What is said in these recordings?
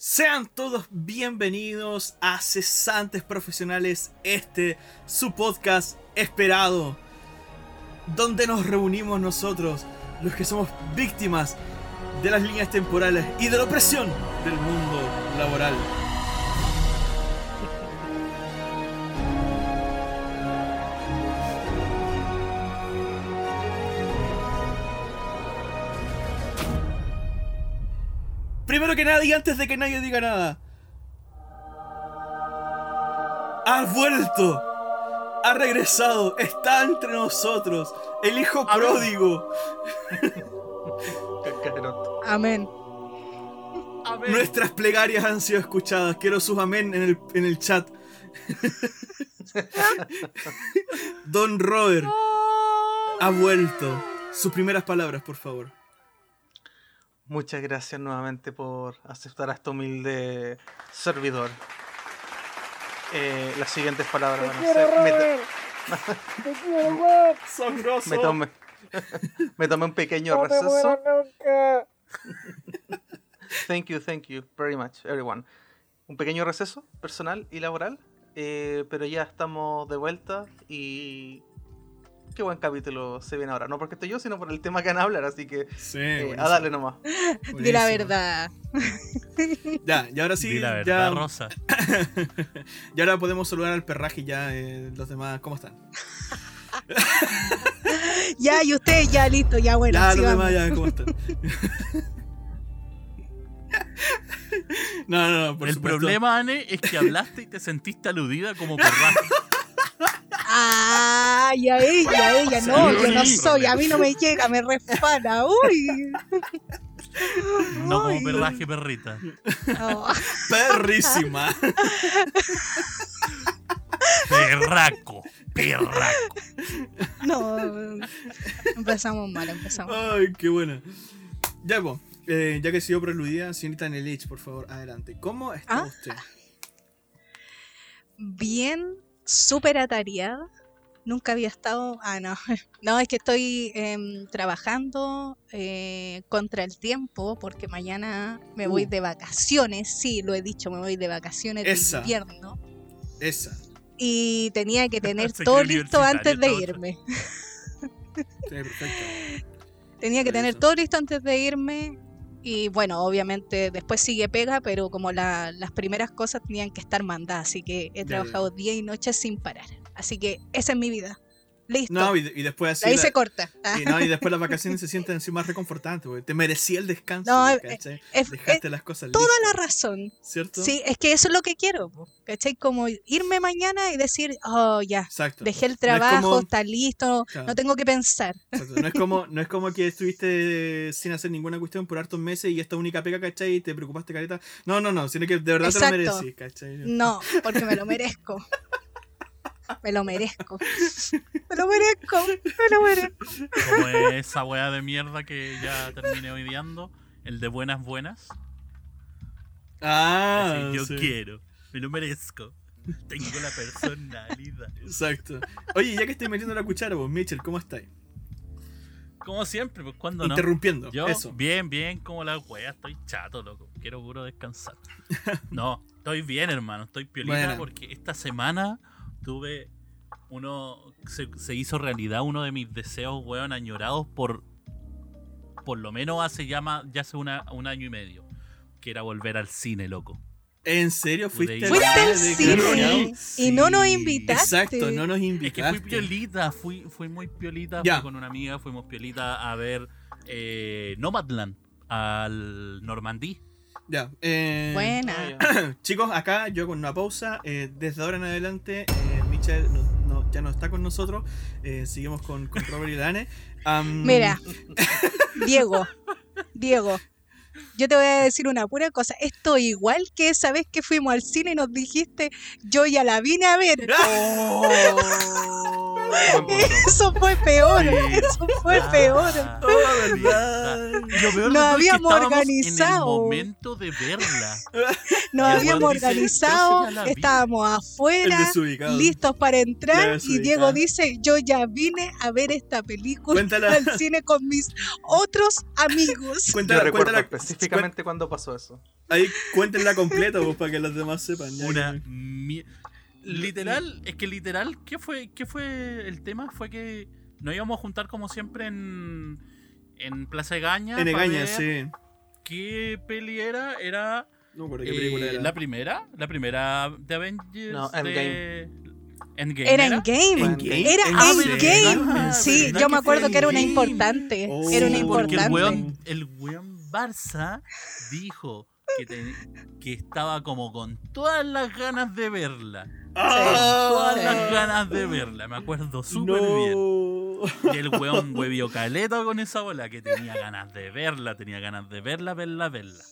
Sean todos bienvenidos a Cesantes Profesionales, este, su podcast esperado, donde nos reunimos nosotros, los que somos víctimas de las líneas temporales y de la opresión del mundo laboral. Que nada y antes de que nadie diga nada. Ha vuelto. Ha regresado. Está entre nosotros. El hijo pródigo. Amén. Nuestras plegarias han sido escuchadas. Quiero sus amén en el, en el chat. Don Robert ha vuelto. Sus primeras palabras, por favor. Muchas gracias nuevamente por aceptar a este humilde servidor. Eh, las siguientes palabras van a ser. Me, Te quiero, weón. Sonroso. me tomé, me tomé un pequeño No receso. nunca. Thank you, thank you very much, everyone. Un pequeño receso personal y laboral, eh, pero ya estamos de vuelta y qué buen capítulo se viene ahora. No porque estoy yo, sino por el tema que van a hablar, así que Sí, eh, a darle nomás. Di la verdad. Ya, y ahora sí, Di la verdad, ya, Rosa. y ahora podemos saludar al perraje y ya eh, los demás, ¿cómo están? Ya, y ustedes ya listo, ya bueno. ya, los demás ya, ¿cómo están? no, no, no, por el supuesto. problema, Anne, es que hablaste y te sentiste aludida como perraje. Ah, y a ella, a ella, no, yo no soy, a mí no me llega, me refana, uy. No como Ay. perraje perrita. No. Perrísima. Perraco. Perraco. No, empezamos mal, empezamos. Ay, qué buena. Ya, pues, eh, ya que he sido preludida, señorita Nelich, por favor, adelante. ¿Cómo está Ah. usted? Bien, súper atareada. Nunca había estado. Ah, no. No, es que estoy em, trabajando eh, contra el tiempo porque mañana me voy Uh. de vacaciones. Sí, lo he dicho, me voy de vacaciones Esa. de invierno. Esa. Y tenía que tener todo listo antes de irme. Sí, perfecto. Tenía que tener todo listo antes de irme. Y bueno, obviamente después sigue pega, pero como la- las primeras cosas tenían que estar mandadas, así que he trabajado día y noche sin parar. Así que esa es mi vida. Listo. No, y, y después así. Ahí la- se corta. Y, no, y después las vacaciones se sienten así más reconfortantes, porque te merecía el descanso. No, ¿cachai? es- Dejaste las cosas toda listas, la razón. ¿Cierto? Sí, es que eso es lo que quiero. ¿Cachai? Como irme mañana y decir, oh, ya, Exacto. dejé el No es trabajo, como- está listo, Claro. no tengo que pensar. Exacto. No es como, no es como que estuviste sin hacer ninguna cuestión por hartos meses y esta única pega, ¿cachai? Y te preocupaste, careta. No, no, no, sino que de verdad te Exacto. lo mereces, ¿cachai? No, porque me lo merezco. Me lo merezco. Me lo merezco. Me lo merezco. Como esa weá de mierda que ya terminé odiando. El de buenas buenas. Ah, yo sí. quiero. Me lo merezco. Tengo la personalidad. Exacto. Oye, ya que estoy metiendo la cuchara, vos, Mitchell, ¿cómo estáis? Como siempre, pues cuando no. Interrumpiendo. Yo, Eso. bien, bien, como la wea, estoy chato, loco. Quiero puro descansar. No, estoy bien, hermano. Estoy piolita porque esta semana tuve uno. Se, se hizo realidad uno de mis deseos, weón, añorados por. Por lo menos hace ya, más, ya hace una, un año y medio. Que era volver al cine, loco. ¿En serio? ¿Fuiste Fuiste al cine. Y no nos invitaste. Exacto, no nos Es que invitaste. fui piolita, fui, fui muy piolita, Ya. fui con una amiga, fuimos piolita a ver eh, Nomadland al Normandí. Ya. Eh, Buena. Ah. Chicos, acá yo con una pausa. eh, desde ahora en adelante, eh, Michelle no- no- ya no está con nosotros. eh, seguimos con, con Robert y Dane. Mira, Diego, Diego, yo te voy a decir una pura cosa. Esto igual que esa vez que fuimos al cine y nos dijiste, yo ya la vine a ver. Oh. Eso fue peor, Sí. eso fue peor. ah. Lo peor Nos todo es que habíamos organizado. En el momento de verla. Nos habíamos dice, organizado, estábamos afuera, listos para entrar y Diego dice, yo ya vine a ver esta película Cuéntala. al cine con mis otros amigos. Cuéntala, cuéntala, específicamente cuando pasó eso. Ahí cuéntenla completa pues, para que los demás sepan. ya Una mi- literal, es que literal, ¿qué fue, ¿qué fue el tema? Fue que nos íbamos a juntar como siempre en, en Plaza de Gaña. En Egaña, sí. ¿Qué peli era? Era No qué película eh, era. la primera, la primera de Avengers. No, de... Endgame. Era ¿era? Endgame. Endgame. Era Ah, Endgame. verdad, Sí, verdad yo me acuerdo que era una Endgame. importante. Oh, Era una Sí, porque el importante. weón, el weón Barça dijo que, te- que estaba como con todas las ganas de verla. ¡Ah! Todas Sí. las ganas de verla, me acuerdo súper bien. Y el weón huevió caleta con esa bola, que tenía ganas de verla, tenía ganas de verla, verla, verla.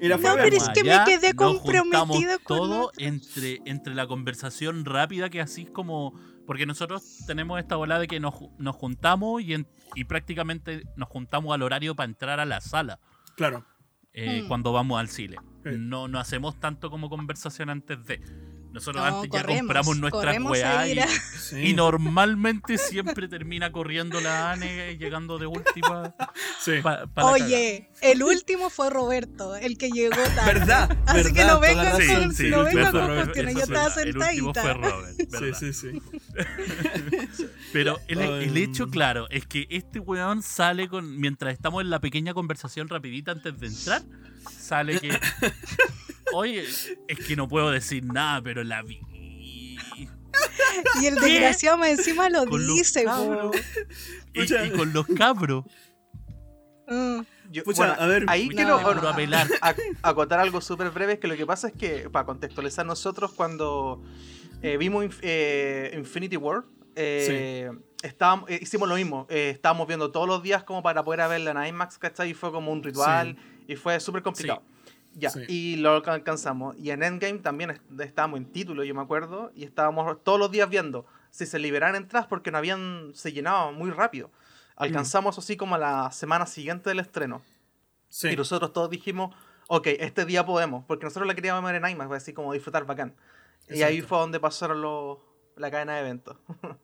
Y la No, pero es que me quedé comprometida con todo entre, entre la conversación rápida que así como... Porque nosotros tenemos esta bola de que nos, nos juntamos y, en- y prácticamente nos juntamos al horario para entrar a la sala Claro. eh, Mm. cuando vamos al cine. Sí. No, no hacemos tanto como conversación antes de. Nosotros No, antes ya compramos nuestras a y, Sí. normalmente siempre termina corriendo la ANE llegando de última. Sí. pa- pa la Oye, el último fue Roberto, el que llegó tarde. ¿Verdad? Así ¿verdad? que no razón, con- sí, no fue con Robert. cuestiones, yo es estaba verdad, El último sentadita. fue Robert, Sí, ¿verdad? sí, sí. Pero el, el hecho, claro, es que este weón sale con. Mientras estamos en la pequeña conversación rapidita antes de entrar, sale que. Oye, es que no puedo decir nada, pero la vi. Y el ¿Qué? desgraciado más encima lo Con dice. Y, y con los cabros. Mm. Yo- Pucha, bueno, a ver. ahí No. quiero apelar. a- acotar algo súper breve, es que lo que pasa es que, para contextualizar nosotros, cuando eh, vimos Inf- eh, Infinity War, eh, estábamos, eh, hicimos lo mismo, eh, estábamos viendo todos los días como para poder verla en IMAX, ¿cachai? Y fue como un ritual y fue súper complicado. Ya, Sí. y lo alca- alcanzamos. Y en Endgame también est- estábamos en título, yo me acuerdo, y estábamos todos los días viendo si se liberaran entradas porque no habían, se llenaba muy rápido. Alcanzamos así como a la semana siguiente del estreno. Sí. Y nosotros todos dijimos, ok, este día podemos, porque nosotros la queríamos ver en IMAX, así como disfrutar bacán. Y ahí Exacto. fue donde pasaron los, la cadena de eventos.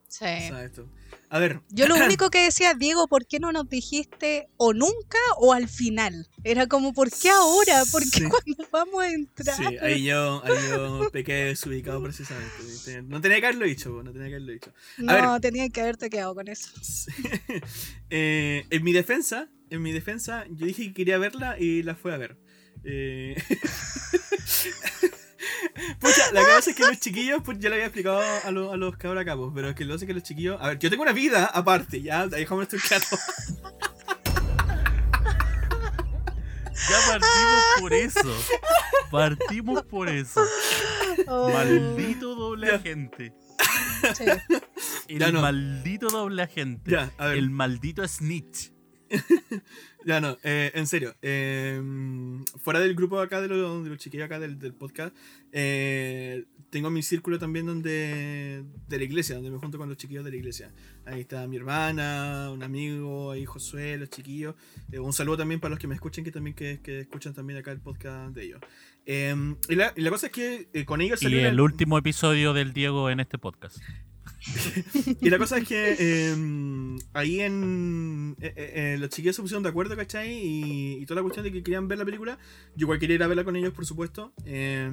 Sí. Exacto. A ver. Yo lo único que decía, Diego, ¿por qué no nos dijiste o nunca o al final? Era como, ¿por qué ahora? ¿Por qué Sí. cuando vamos a entrar? Sí, ahí yo, ahí yo pequé desubicado precisamente. No tenía que haberlo dicho, no tenía que haberlo dicho. no, tenía que haberte quedado con eso. Sí. Eh, en mi defensa, en mi defensa, yo dije que quería verla y la fui a ver. Eh... Pucha, la cosa es que los chiquillos, pues ya le había explicado a, los- a los cabros acá, pues, pero es que lo hace que los chiquillos. A ver, yo tengo una vida aparte, ya, déjame estoy claro. Ya partimos por eso. Partimos por eso. Oh, Maldito doble agente. sí. El Ya no. maldito doble agente. Ya, a ver. El maldito snitch. Ya no, eh, en serio. eh, fuera del grupo acá de los, de los chiquillos acá del, del podcast, eh, tengo mi círculo también donde de la iglesia, donde me junto con los chiquillos de la iglesia. Ahí está mi hermana, un amigo, ahí Josué, los chiquillos. Eh, un saludo también para los que me escuchen, que también que, que escuchan también acá el podcast de ellos. Eh, y, la, y la cosa es que eh, con ellos Y el último episodio del Diego en este podcast. Y la cosa es que eh, ahí en. eh, eh, eh, los chiquillos se pusieron de acuerdo, ¿cachai? Y, y toda la cuestión de que querían ver la película. Yo igual quería ir a verla con ellos, por supuesto. Eh,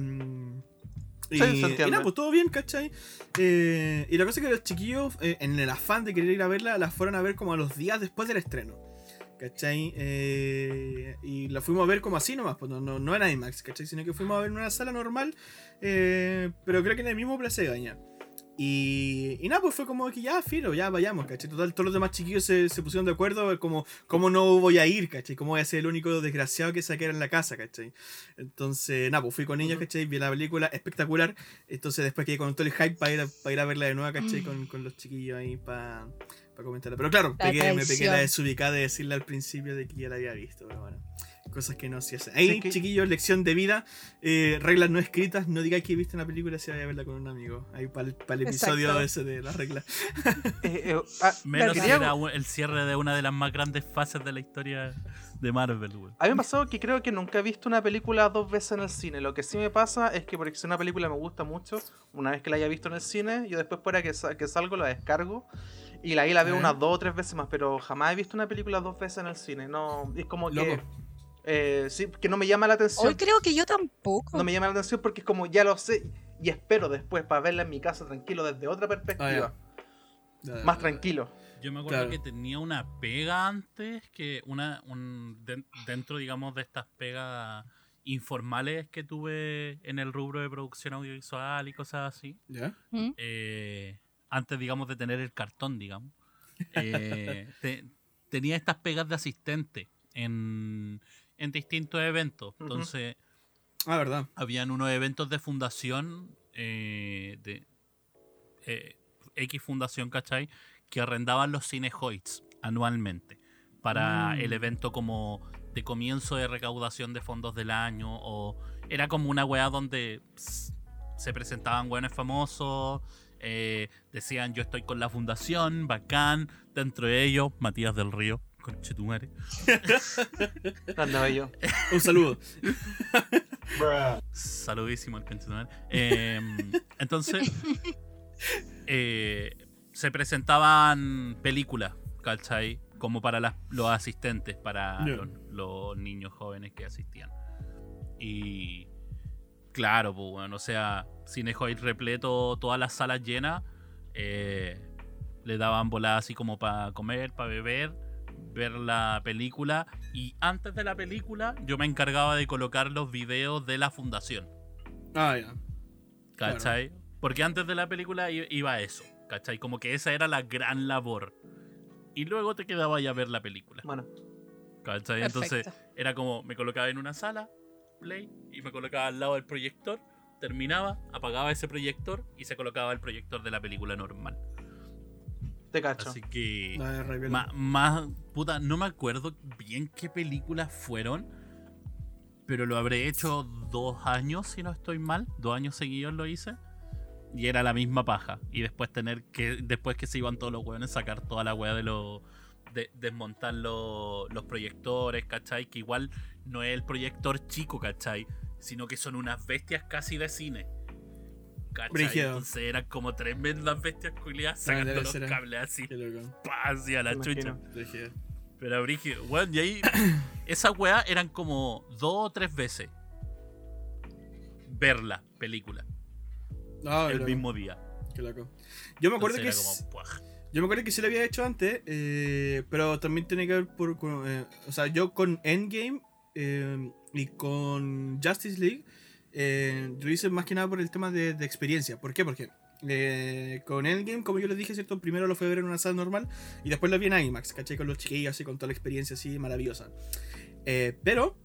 y, Sí, nada, pues todo bien, ¿cachai? Eh, y la cosa es que los chiquillos, eh, en el afán de querer ir a verla, la fueron a ver como a los días después del estreno. ¿Cachai? Eh, y la fuimos a ver como así nomás, pues no, no, no en IMAX, ¿cachai? Sino que fuimos a ver en una sala normal, pero creo que en el mismo Plaza de Gaña. Y, y nada, pues fue como que ya, filo, ya vayamos, ¿cachai? Total, todos los demás chiquillos se, se pusieron de acuerdo, como, ¿cómo no voy a ir, ¿cachai? ¿Cómo voy a ser el único desgraciado que se queda en la casa, ¿cachai? Entonces, nada, pues fui con ellos. ¿cachai? Vi la película espectacular. Entonces, después quedé con todo el hype para ir a, para ir a verla de nuevo, ¿cachai? Con, con los chiquillos ahí para comentarla. Pero claro, La pegué- me pegué la desubicada de decirle al principio de que ya la había visto, pero bueno. Cosas que no se hacen. Ahí, que- chiquillos, lección de vida, eh, reglas no escritas, no digáis que viste una película si vais a verla con un amigo. Ahí para el, para el episodio Exacto. ese de las reglas. Eh, eh, ah, Menos si era el cierre de una de las más grandes fases de la historia de Marvel, weón. A mí me pasó que creo que nunca he visto una película dos veces en el cine. Lo que sí me pasa es que porque si una película me gusta mucho, una vez que la haya visto en el cine, yo después fuera que, sa- que salgo la descargo y la, ahí la veo Ah. unas dos o tres veces más, pero jamás he visto una película dos veces en el cine. No, es como que, Loco. Eh, sí, que no me llama la atención. Hoy creo que yo tampoco. No me llama la atención porque es como ya lo sé y espero después para verla en mi casa tranquilo desde otra perspectiva, Ah, más tranquilo. Yo me acuerdo Claro. que tenía una pega antes, que una un, den- dentro, digamos, de estas pegas informales que tuve en el rubro de producción audiovisual y cosas así, ¿Ya? ¿Mm? eh, antes, digamos, de tener el cartón, digamos, eh, te- tenía estas pegas de asistente en, en distintos eventos. Entonces, Ah, verdad. habían unos eventos de fundación, eh, de eh, X Fundación, ¿cachai? Que arrendaban los cines Hoyts anualmente para Mm. el evento como de comienzo de recaudación de fondos del año o era como una weá donde se presentaban weones famosos, eh, decían yo estoy con la fundación, bacán, dentro de ellos Matías del Río, conchetumare. Grande bello. Un saludo. Saludísimo al conchetumare. Eh, entonces, eh, se presentaban películas, ¿cachai? Como para las- los asistentes, para los, los niños jóvenes que asistían. Y claro, pues bueno, o sea, Cinejoy repleto, todas las salas llenas, eh, le daban voladas así como para comer, para beber, ver la película. Y antes de la película, yo me encargaba de colocar los videos de la fundación. Ah, ya. ¿Cachai? Porque antes de la película iba eso, ¿cachai? Como que esa era la gran labor. Y luego te quedaba ya a ver la película, Bueno, ¿cachai? Entonces era como, me colocaba en una sala, play, y me colocaba al lado del proyector, terminaba, apagaba ese proyector y se colocaba el proyector de la película normal. Te cacho. Así que... Ma- más, puta, no me acuerdo bien qué películas fueron, pero lo habré hecho dos años, si no estoy mal. Dos años seguidos lo hice. Y era la misma paja. Y después tener que, después que se iban todos los hueones, sacar toda la hueá de los. De, desmontar los, los proyectores, ¿cachai? Que igual no es el proyector chico, ¿cachai? Sino que son unas bestias casi de cine. ¿Cachai? Entonces eran como tremendas bestias culiadas sacando debe los ser, cables así. ¡pah! hacia la chucha. Pero brígido, weón, y ahí esas weas eran como dos o tres veces ver la película Ah, el loco. mismo día. Qué loco. Yo me acuerdo que Entonces s- era como, puaj. Yo me acuerdo que sí lo había hecho antes, eh, pero también tiene que ver por. con, eh, o sea, yo con Endgame eh, y con Justice League, eh, lo hice más que nada por el tema de, de experiencia. ¿Por qué? Porque eh, con Endgame, como yo les dije, ¿cierto? Primero lo fui a ver en una sala normal y después lo vi en IMAX, ¿cachai? Con los chiquillos, así, con toda la experiencia así maravillosa. Eh, pero.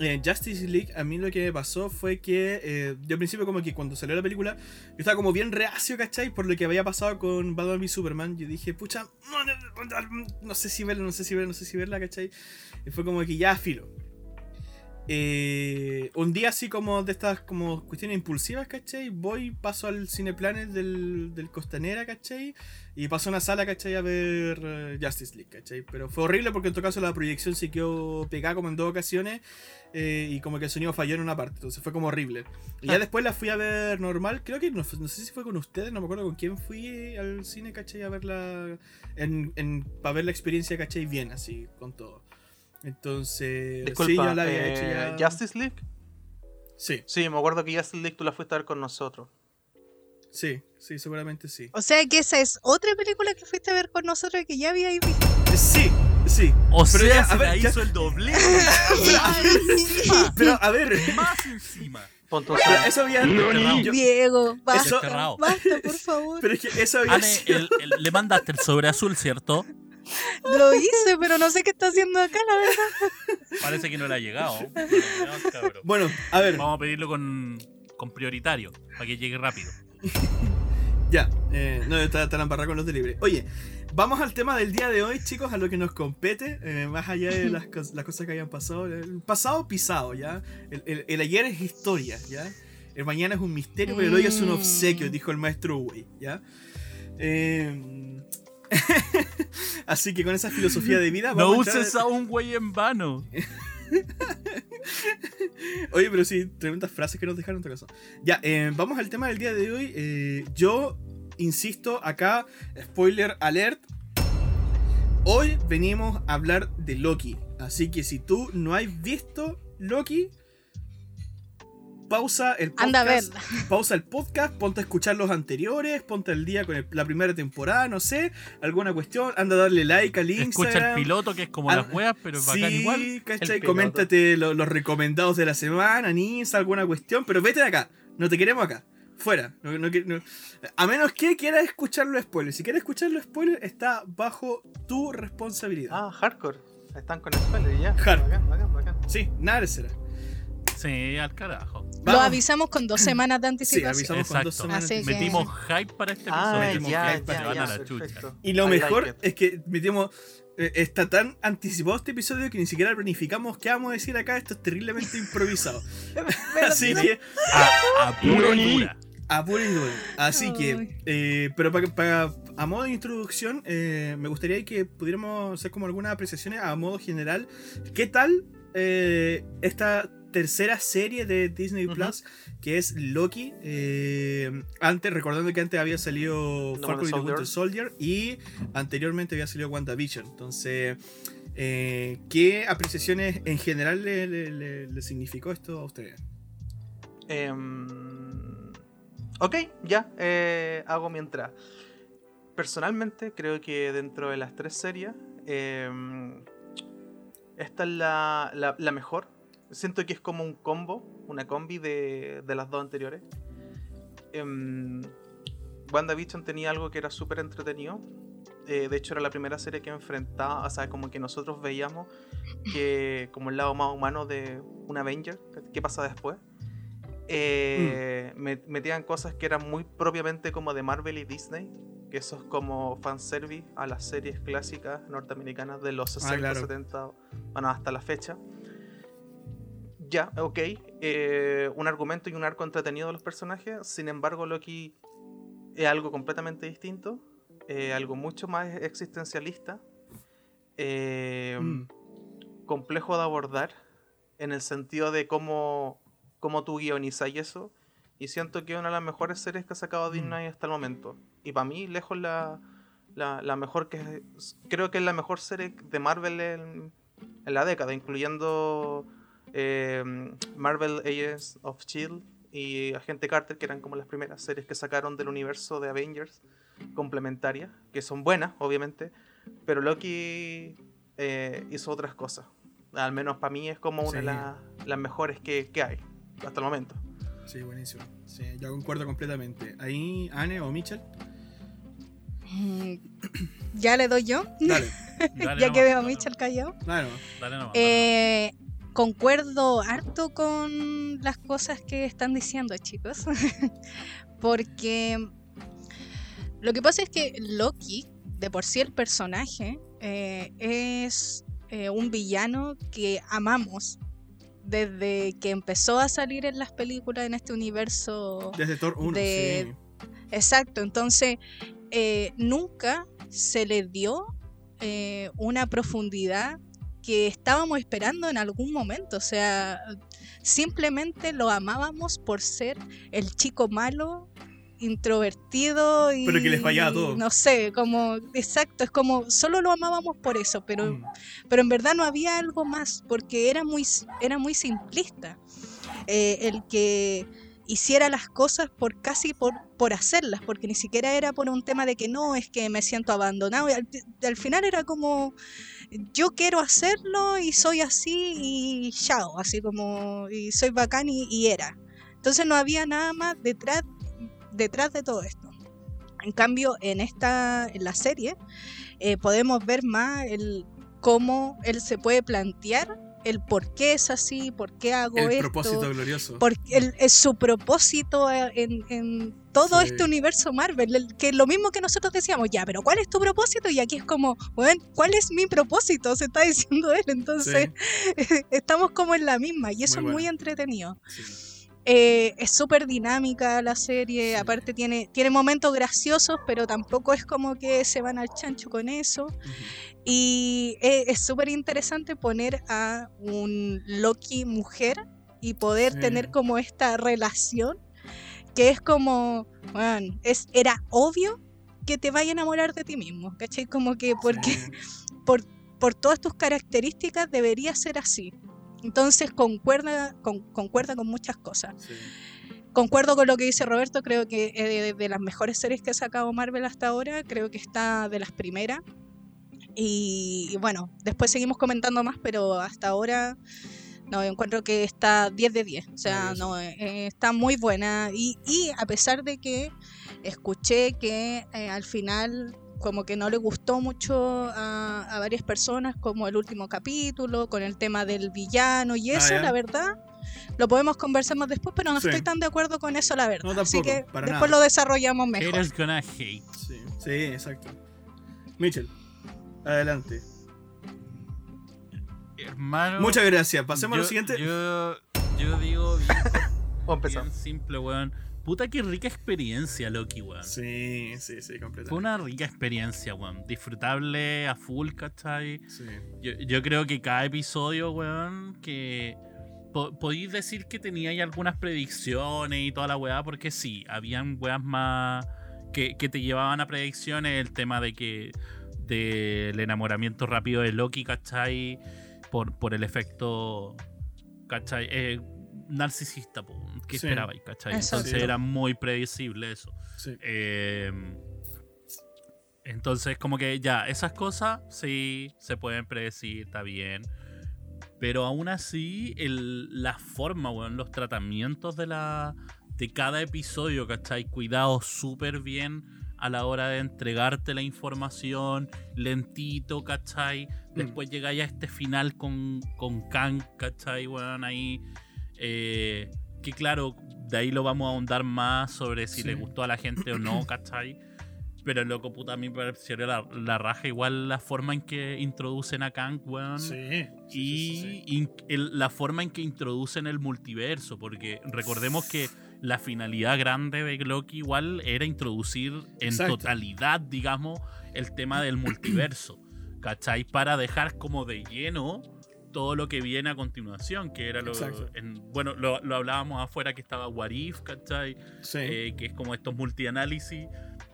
En Justice League, a mí lo que me pasó fue que eh, yo al principio como que cuando salió la película, yo estaba como bien reacio, ¿cachai? Por lo que había pasado con Batman v Superman. Yo dije, pucha, no, no, no sé si verla, no sé si verla, no sé si verla, ¿cachai? Y fue como que ya filo. Eh, un día así como de estas como cuestiones impulsivas, ¿cachai? Voy, paso al Cineplanet del, del Costanera, ¿cachai? Y paso a una sala, ¿cachai? A ver eh, Justice League, ¿cachai? Pero fue horrible porque en todo caso la proyección se quedó pegada como en dos ocasiones eh, y como que el sonido falló en una parte, entonces fue como horrible. Y ya después la fui a ver normal, creo que no sé si fue con ustedes, no me acuerdo con quién fui al cine, ¿cachai? A verla, en, en, para ver la experiencia, ¿cachai? Bien, así, con todo. Entonces, Disculpa, sí, yo la había eh, hecho ya. Justice League. Sí, Sí, me acuerdo que Justice League tú la fuiste a ver con nosotros. sí, sí, seguramente sí. O sea que esa es otra película que fuiste a ver con nosotros que ya habíais visto. Sí, sí. O Pero sea, ya, a se ver, la ya- hizo el doble. Pero a ver, Más encima. Segundo. eso había. Yo- Diego, basta, basta, por favor. pero es que eso había Ane, sido- el- el- le mandaste el sobre azul, ¿cierto? Lo hice, pero no sé qué está haciendo acá, la verdad. Parece que no le ha llegado. No. Bueno, a ver. Vamos a pedirlo con, con prioritario, para que llegue rápido. Ya, eh, no, está, está la con los delibres. Oye, vamos al tema del día de hoy, chicos, a lo que nos compete, eh, más allá de las, las cosas que hayan pasado. El pasado pisado, ¿ya? El, el- el ayer es historia, ¿ya? El mañana es un misterio, pero el hoy es un obsequio, Mm. dijo el maestro Uwey, ¿ya? Eh, Así que con esa filosofía de vida No vamos a entrar- uses a un güey en vano. Oye, pero sí, tremendas frases que nos dejaron otra cosa. Ya, eh, vamos al tema del día de hoy. Eh, yo insisto acá, spoiler alert. Hoy venimos a hablar de Loki. Así que si tú no has visto Loki, pausa el podcast. Anda a verla. Pausa el podcast, ponte a escuchar los anteriores, ponte al día con el- la primera temporada, no sé, alguna cuestión, anda a darle like al Instagram. Escucha el piloto que es como las weas, pero es bacán Sí, igual. Coméntate lo- los recomendados de la semana, Nisa, alguna cuestión, pero vete de acá. No te queremos acá. Fuera. No- no que- no- A menos que quieras escuchar los spoilers. Si quieres escuchar los spoilers, está bajo tu responsabilidad. Ah, hardcore. Están con spoiler ya. Hardcore. Bacán, bacán, bacán. Sí, nada será. Sí, al carajo. Lo avisamos con dos semanas de Sí, anticipación. avisamos con dos Exacto. semanas. Así de que- anticipación. Metimos hype para este Ah, episodio. metimos ya, hype para ya, ya, la chucha. Y lo I mejor es que metimos. eh, está tan anticipado este episodio que ni siquiera planificamos qué vamos a decir acá. Esto es terriblemente improvisado. Así que. A, a pura y. A y dura. Así que, eh, pero para, para- a modo de introducción, eh, me gustaría que pudiéramos hacer como algunas apreciaciones a modo general. ¿Qué tal eh, esta tercera serie de Disney. Plus, que es Loki? Eh, antes, recordando que antes había salido The Falcon y the Winter Soldier y anteriormente había salido WandaVision. Entonces, eh, ¿qué apreciaciones en general le, le- le- le significó esto a ustedes? Em, ok, ya, eh, hago mi entrada. Personalmente, creo que dentro de las tres series, em, esta es la, la- la mejor. Siento que es como un combo, una combi de, de las dos anteriores. Em, WandaVision tenía algo que era súper entretenido. Eh, de hecho, era la primera serie que enfrentaba, o sea, como que nosotros veíamos que como el lado más humano de un Avenger, qué pasa después. Eh, me- metían cosas que eran muy propiamente como de Marvel y Disney, que eso es como fanservice a las series clásicas norteamericanas de los 60, claro. 70, bueno, hasta la fecha. Ya, ok. eh, un argumento y un arco entretenido de los personajes. Sin embargo, Loki es algo completamente distinto. eh, algo mucho más existencialista. eh, Mm. complejo de abordar en el sentido de cómo, cómo tú guionizas y eso. Y siento que es una de las mejores series que ha sacado Disney hasta el momento. Y para mí, lejos la, la, la mejor que creo que es la mejor serie de Marvel en, en la década, incluyendo eh, Marvel Agents of Shield y Agente Carter, que eran como las primeras series que sacaron del universo de Avengers complementarias, que son buenas, obviamente, pero Loki eh, hizo otras cosas. Al menos para mí es como una de las, las mejores que, que hay hasta el momento. Sí, buenísimo. Sí, yo concuerdo completamente. Ahí, Anne o Mitchell, Mm, ¿Ya le doy yo? dale, Dale ya nomás, que veo a dale Mitchell callado. claro. nomás, Dale nomás. Eh, concuerdo harto con las cosas que están diciendo, chicos. Porque lo que pasa es que Loki, de por sí el personaje, eh, es eh, un villano que amamos desde que empezó a salir en las películas en este universo Desde Thor 1, De- sí. Exacto, entonces eh, nunca se le dio eh, una profundidad que estábamos esperando en algún momento. O sea, simplemente lo amábamos por ser el chico malo, introvertido y... Pero que les fallaba todo. No sé, como... Exacto, es como... Solo lo amábamos por eso, pero Mm. pero en verdad no había algo más porque era muy, era muy simplista. Eh, el que hiciera las cosas por casi por, por hacerlas, porque ni siquiera era por un tema de que no, es que me siento abandonado. al final era como, yo quiero hacerlo y soy así y chao, así como, soy bacán y, y era. Entonces no había nada más detrás, detrás de todo esto. En cambio, en esta, en la serie, eh, podemos ver más el cómo él se puede plantear el por qué es así, por qué hago El esto. propósito glorioso. Porque el, es su propósito eh, en, en todo Sí. este universo Marvel, el- que es lo mismo que nosotros decíamos, ya, pero ¿cuál es tu propósito? Y aquí es como, bueno, ¿cuál es mi propósito? Se está diciendo él, entonces estamos como en la misma y eso Muy es muy entretenido. Sí. Eh, es súper dinámica la serie, aparte tiene, tiene momentos graciosos, pero tampoco es como que se van al chancho con eso. Ujú. Y eh, es súper interesante poner a un Loki mujer y poder Sí. tener como esta relación que es como, weón, es, era obvio que te vaya a enamorar de ti mismo, ¿cachai? Como que porque Sí. por, por todas tus características debería ser así. Entonces concuerda con, concuerda con muchas cosas. Sí. Concuerdo con lo que dice Roberto, creo que de, de las mejores series que ha sacado Marvel hasta ahora, creo que está de las primeras. Y, y bueno, después seguimos comentando más, pero hasta ahora no encuentro que está 10 de 10. O sea, no, eh, está muy buena. Y, y a pesar de que escuché que eh, al final como que no le gustó mucho a, a varias personas, como el último capítulo, con el tema del villano y Ah, eso, la verdad, lo podemos conversar más después, pero no Sí. estoy tan de acuerdo con eso, la verdad. No, Así que para después nada. lo desarrollamos mejor. Haters gonna hate. Sí, sí, exacto. Mitchell, adelante. Hermano. Muchas gracias. Pasemos a yo, lo siguiente. Yo, yo digo bien, bien simple, weón. Puta que rica experiencia, Loki, weón. Sí, sí, sí, completamente. Fue una rica experiencia, weón. Disfrutable a full, ¿cachai? Sí. Yo, yo creo que cada episodio, weón, que po- podéis decir que teníais algunas predicciones y toda la weá, porque sí, habían weas más que, que te llevaban a predicciones, el tema de que del enamoramiento rápido de Loki, ¿cachai? Por, por el efecto, ¿cachai? Eh, narcisista, po, que Sí. esperabais, ¿cachai? Exacto. Entonces era muy predecible eso. Sí. Eh, entonces, como que ya, esas cosas sí se pueden predecir, está bien. Pero aún así, el- la forma, weón, los tratamientos de, la, de cada episodio, ¿cachai? Cuidados súper bien a la hora de entregarte la información, lentito, ¿cachai? Después llegáis a este final con, con Kang, ¿cachai? Weón, ahí. eh, que claro, de ahí lo vamos a ahondar más sobre si Sí. le gustó a la gente o no, ¿cachai? Pero loco, puta, a mí me pareció la, la raja igual la forma en que introducen a Kang, weón. Sí. Y sí, in- el- la forma en que introducen el multiverso, porque recordemos que la finalidad grande de Loki igual era introducir en Exacto. totalidad, digamos, el tema del multiverso, ¿cachai? Para dejar como de lleno todo lo que viene a continuación, que era lo... En- bueno, lo, lo hablábamos afuera que estaba What If, ¿cachai? Sí. Eh, que es como estos multianálisis.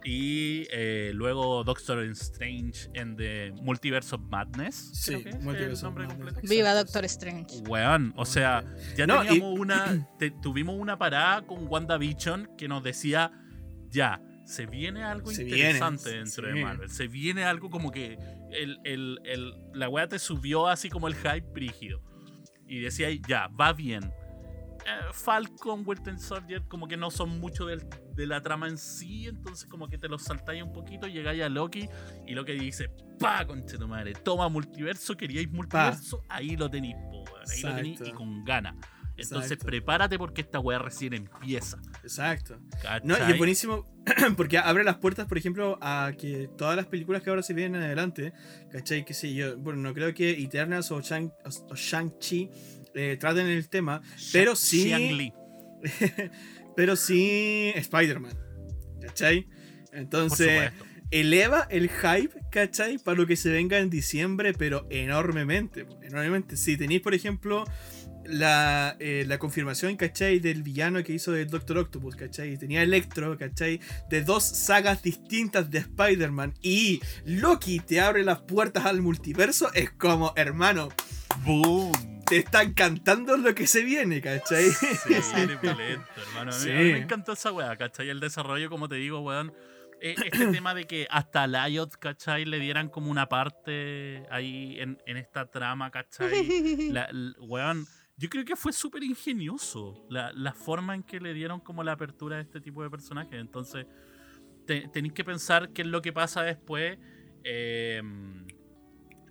Y eh, luego Doctor Strange en The Multiverse of Madness. Sí, creo que es Multiverse el of nombre Madness, completo. exacto. Viva Doctor Strange. Weón, o sea, ya No, y- teníamos una. te- tuvimos una parada con WandaVision que nos decía: ya, se viene algo Se interesante viene, dentro de Marvel. Se viene algo como que el, el- el- la weá te subió así como el hype brígido. Y decía: ya, va bien. Eh, Falcon, Winter Soldier, como que no son mucho del- de la trama en sí, entonces como que te los saltáis un poquito, llegáis a Loki y Loki dice, pa, conche tu madre, toma multiverso, queríais multiverso, ahí lo tenéis, po, ahí lo tenéis y con gana. Entonces Exacto. prepárate porque esta weá recién empieza. Exacto. ¿cachai? No, y es buenísimo porque abre las puertas, por ejemplo, a que todas las películas que ahora se vienen adelante, ¿cachai? Que sé yo, bueno, no creo que Eternals o Shang- o Shang-Chi eh, traten el tema, pero sí, pero sí Spider-Man, ¿cachai? Entonces, eleva el hype, ¿cachai? Para lo que se venga en diciembre, pero enormemente. Enormemente. Si tenéis, por ejemplo, la, eh, la confirmación, ¿cachai? Del villano que hizo del Doctor Octopus, ¿cachai? Tenía Electro, ¿cachai? De dos sagas distintas de Spider-Man. Y Loki te abre las puertas al multiverso. Es como, hermano, ¡Boom! te están cantando lo que se viene, ¿cachai? Sí, viene pulento, hermano. A mí, Sí. a mí me encantó esa weá, ¿cachai? El desarrollo, como te digo, weón. eh, Este tema de que hasta Lyot, ¿cachai? Le dieran como una parte ahí en, en esta trama, ¿cachai? La- weón, yo creo que fue súper ingenioso la, la forma en que le dieron como la apertura a este tipo de personajes. Entonces, te- tenéis que pensar qué es lo que pasa después. eh,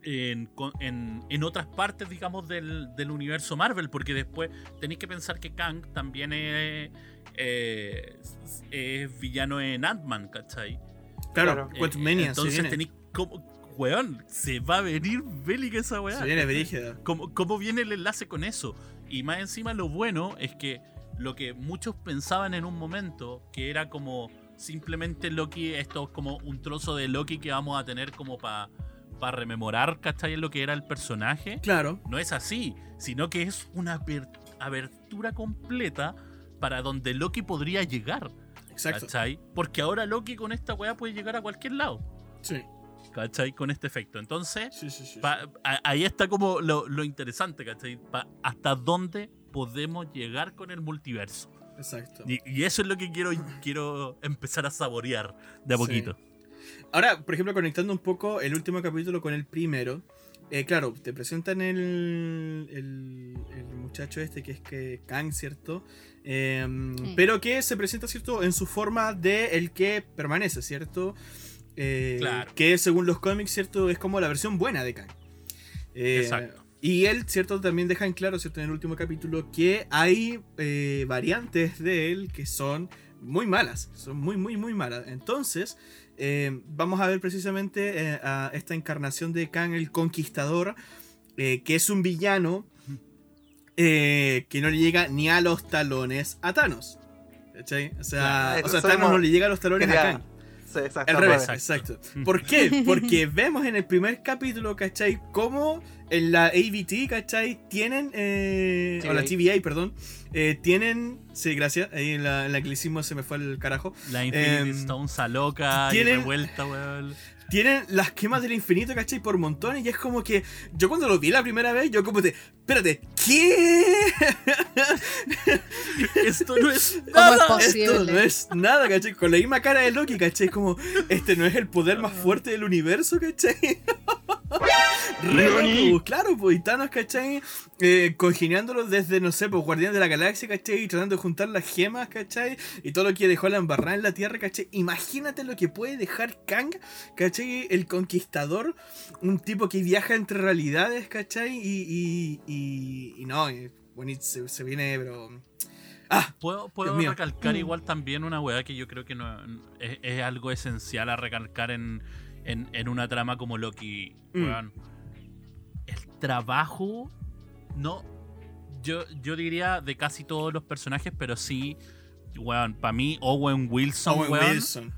en, en- en otras partes, digamos, del, del universo Marvel, porque después tenéis que pensar que Kang también es, eh, es villano en Ant-Man, ¿cachai? Claro, Claro. Eh, Quantumania, entonces tenéis como, weón, se va a venir bélica esa weá. Se viene brígida. ¿Cómo, cómo viene el enlace con eso? Y más encima lo bueno es que lo que muchos pensaban en un momento, que era como simplemente Loki, esto es como un trozo de Loki que vamos a tener como para rememorar, ¿cachai? Lo que era el personaje. Claro. No es así, sino que es una abertura completa para donde Loki podría llegar, Exacto. ¿cachai? Porque ahora Loki con esta weá puede llegar a cualquier lado, Sí. ¿Cachai? Con este efecto. Entonces, Sí, sí, sí. Pa- a- ahí está como lo, lo interesante, ¿cachai? Pa- hasta dónde podemos llegar con el multiverso. Exacto. Y, y eso es lo que quiero, quiero empezar a saborear de a Sí. poquito. Ahora, por ejemplo, conectando un poco el último capítulo con el primero. eh, claro, te presentan el, el, el muchacho este que es que Kang, ¿cierto? Eh, Pero que se presenta, ¿cierto? En su forma de el que permanece, ¿cierto? Eh, Claro. Que según los cómics, ¿cierto? Es como la versión buena de Kang. Eh, Exacto. Y él, ¿cierto? También deja en claro, ¿cierto? En el último capítulo que hay eh, variantes de él que son muy malas. Son muy, muy, muy malas. Entonces, eh, vamos a ver precisamente eh, a esta encarnación de Kang el Conquistador, eh, que es un villano eh, que no le llega ni a los talones a Thanos. ¿Cachai? O sea, Claro, o sea Thanos no le llega a los talones a Kang. Sí, exacto. Al revés, exacto. ¿Por qué? Porque vemos en el primer capítulo, ¿cachai? Cómo en la ABT, ¿cachai? Tienen. Eh, o la TVA. Perdón. eh, tienen. Sí, gracias. Ahí en la, en la anglicismo se me fue el carajo. La Infinity Em, Stone a loca y tienen- revuelta, weón. Tienen las quemas del infinito, ¿cachai? Por montones. Y es como que. Yo cuando lo vi la primera vez, yo como de. Espérate, ¿qué? Esto no es ¿Cómo es nada. Esto no es nada, ¿cachai? Con la misma cara de Loki, ¿cachai? Como, este no es el poder más fuerte del universo, ¿cachai? Re loco, pues, claro, pues, y Thanos, ¿cachai? Eh, congeniándolo desde, no sé, pues, Guardianes de la Galaxia, ¿cachai? Y tratando de juntar las gemas, ¿cachai? Y todo lo que dejó la embarrada en la Tierra, ¿cachai? Imagínate lo que puede dejar Kang, ¿cachai? El Conquistador, un tipo que viaja entre realidades, ¿cachai? Y, y, y, y no, y, bueno, y se, se viene, pero... Ah, Puedo, puedo recalcar Mm. igual también una weá que yo creo que no, es, es algo esencial a recalcar en, en, en una trama como Loki. Mm. weón. El trabajo, no, yo, yo diría de casi todos los personajes, pero sí, weón, para mí Owen Wilson, Owen weón, Wilson.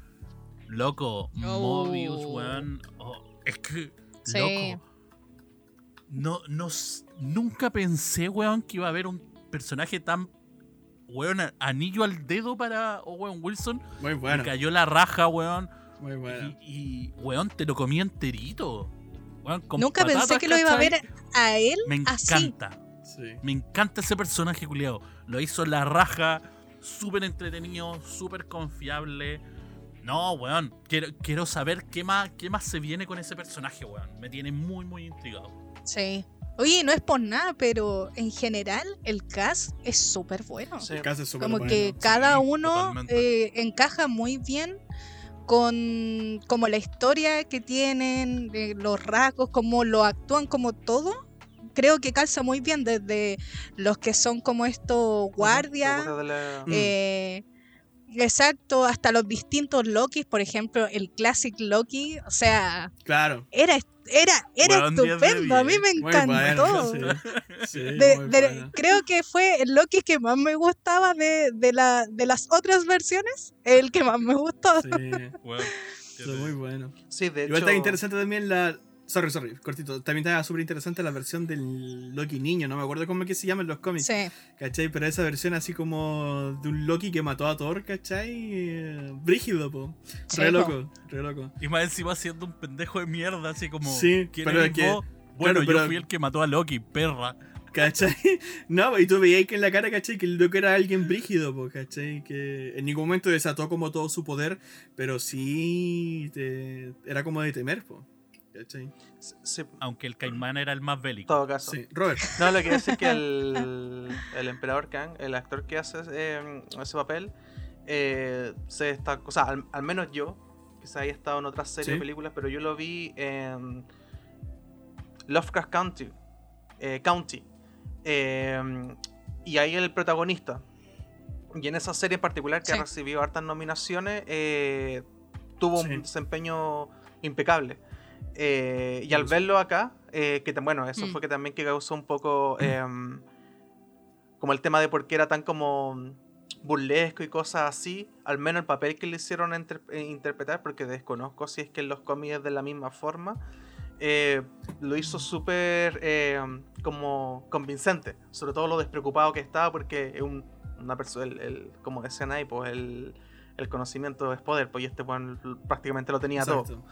loco, Oh. Mobius, weón, oh, es que, Sí. loco, no, no, nunca pensé, weón, que iba a haber un personaje tan, weón, anillo al dedo para Owen Wilson. Muy Me bueno. cayó la raja, weón. Muy bueno. Y, y, weón, te lo comí enterito. Weón, con Nunca pensé que lo iba a ver a él Me así. encanta. Sí. Me encanta ese personaje, culiado. Lo hizo la raja, súper entretenido, súper confiable. No, weón. Quiero, quiero saber qué más, qué más se viene con ese personaje, weón. Me tiene muy, muy intrigado. Sí. Oye, no es por nada, pero en general el cast es súper bueno. Sí. Casi súper Como bueno. que cada Sí, uno eh, encaja muy bien con como la historia que tienen, eh, los rasgos, cómo lo actúan, como todo. Creo que calza muy bien desde los que son como estos guardias, Lo de la- Mm. eh, exacto, hasta los distintos Lokis, por ejemplo, el Classic Loki, o sea, Claro. era, era, era Weón, 10 de estupendo, a mí 10. me encantó. bueno. Sí. Sí, De- muy de- bueno. creo que fue el Loki que más me gustaba de, de, la, de las otras versiones, el que más me gustó. Sí, muy bueno. Sí, de Igual hecho. está interesante también la. Sorry, sorry, cortito. También está súper interesante la versión del Loki niño. No me acuerdo cómo es que se llama en los cómics. Sí, ¿Cachai? Pero esa versión así como de un Loki que mató a Thor, ¿cachai? Eh, Brígido, po. Sí, Re po. loco, re loco. Y más encima siendo un pendejo de mierda, así como. Sí, ¿quién pero es que-? Bueno, claro, pero- yo fui el que mató a Loki, perra. ¿Cachai? No, y tú veías que en la cara, ¿cachai? Que el loco era alguien brígido, po, ¿cachai? Que en ningún momento desató como todo su poder, pero sí te- era como de temer, po. ¿Cachai? Sí, en Aunque el caimán era el más bélico. todo caso. Sí, Robert. No, lo que decir es que el, el emperador Kang, el actor que hace eh, ese papel, eh, se está, o sea, al, al menos yo, quizá haya estado en otras series Sí. o películas, pero yo lo vi en Lovecraft County. eh, County. Eh, y ahí el protagonista. Y en esa serie en particular que Sí. recibió hartas nominaciones, eh, tuvo Sí. un desempeño impecable. Eh, y al verlo acá, eh, que bueno, eso Mm. fue que también que causó un poco em, como el tema de por qué era tan como burlesco y cosas así, al menos el papel que le hicieron a inter- eh, interpretar, porque desconozco si es que en los cómics de la misma forma, eh, lo hizo súper eh, como convincente, sobre todo lo despreocupado que estaba, porque es un, una persona, el, el- como decían ahí, pues el, el conocimiento es poder, pues y este pues, prácticamente lo tenía todo.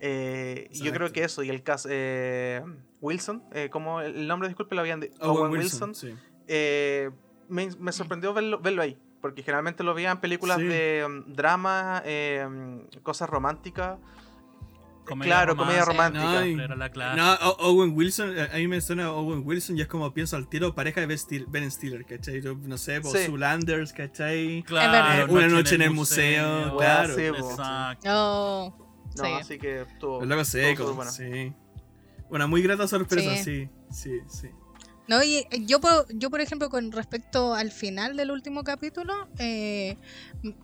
Eh, yo creo que eso, y el caso eh, Wilson, eh, como el nombre, disculpe, lo habían de Owen Wilson. sí. eh, me, me sorprendió verlo, verlo ahí, porque generalmente lo veía en películas Sí. de um, drama, eh, um, cosas románticas. Comedia claro, comedia romántica. No, y- Era la clase. No, O- Owen Wilson, a mí me suena a Owen Wilson y es como pienso al tiro pareja de Ben Still- Ben Stiller, ¿cachai? Yo no sé, por Sí. ¿cachai? Claro, verdad. Una noche en el museo, claro. Sí. Exacto. Oh, No, sí. así que estuvo. Súper secos, buena. sí. Una muy grata sorpresa, sí, Sí. sí, sí. No, y eh, yo, yo, por ejemplo, con respecto al final del último capítulo, eh, m-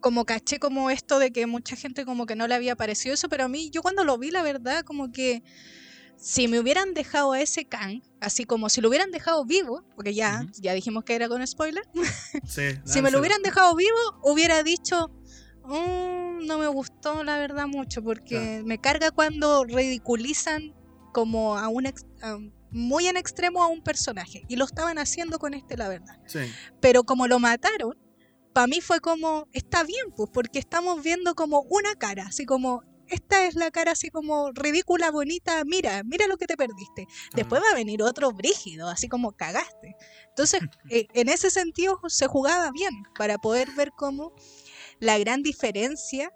como caché como esto de que mucha gente como que no le había parecido eso, pero a mí, yo cuando lo vi, la verdad, como que si me hubieran dejado a ese Kang, así como si lo hubieran dejado vivo, porque ya, ya dijimos que era con spoiler, sí si me lo hubieran dejado vivo, hubiera dicho, "Mm, no me gustó la verdad mucho, porque me carga cuando ridiculizan como a un ex- a- muy en extremo a un personaje. Y lo estaban haciendo con este, la verdad. Sí, Pero como lo mataron, para mí fue como, está bien, pues, porque estamos viendo como una cara, así como... Esta es la cara así como ridícula, bonita, mira, mira lo que te perdiste. Después va a venir otro brígido, así como cagaste. Entonces, eh, en ese sentido se jugaba bien para poder ver cómo la gran diferencia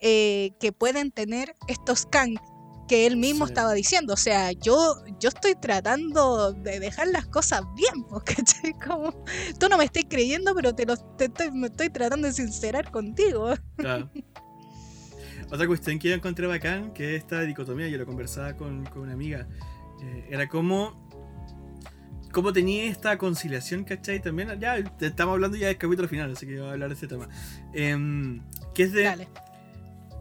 eh, que pueden tener estos Kang que él mismo Sí. estaba diciendo. O sea, yo, yo estoy tratando de dejar las cosas bien, ¿cachai? Como, tú no me estás creyendo, pero te, lo, te estoy, me estoy tratando de sincerar contigo. claro. Otra cuestión que yo encontré bacán, que es esta dicotomía, yo lo conversaba con, con una amiga, eh, era como cómo tenía esta conciliación, ¿cachai? También, ya estamos hablando ya del capítulo final, así que voy a hablar de este tema. Em, que es de... Dale.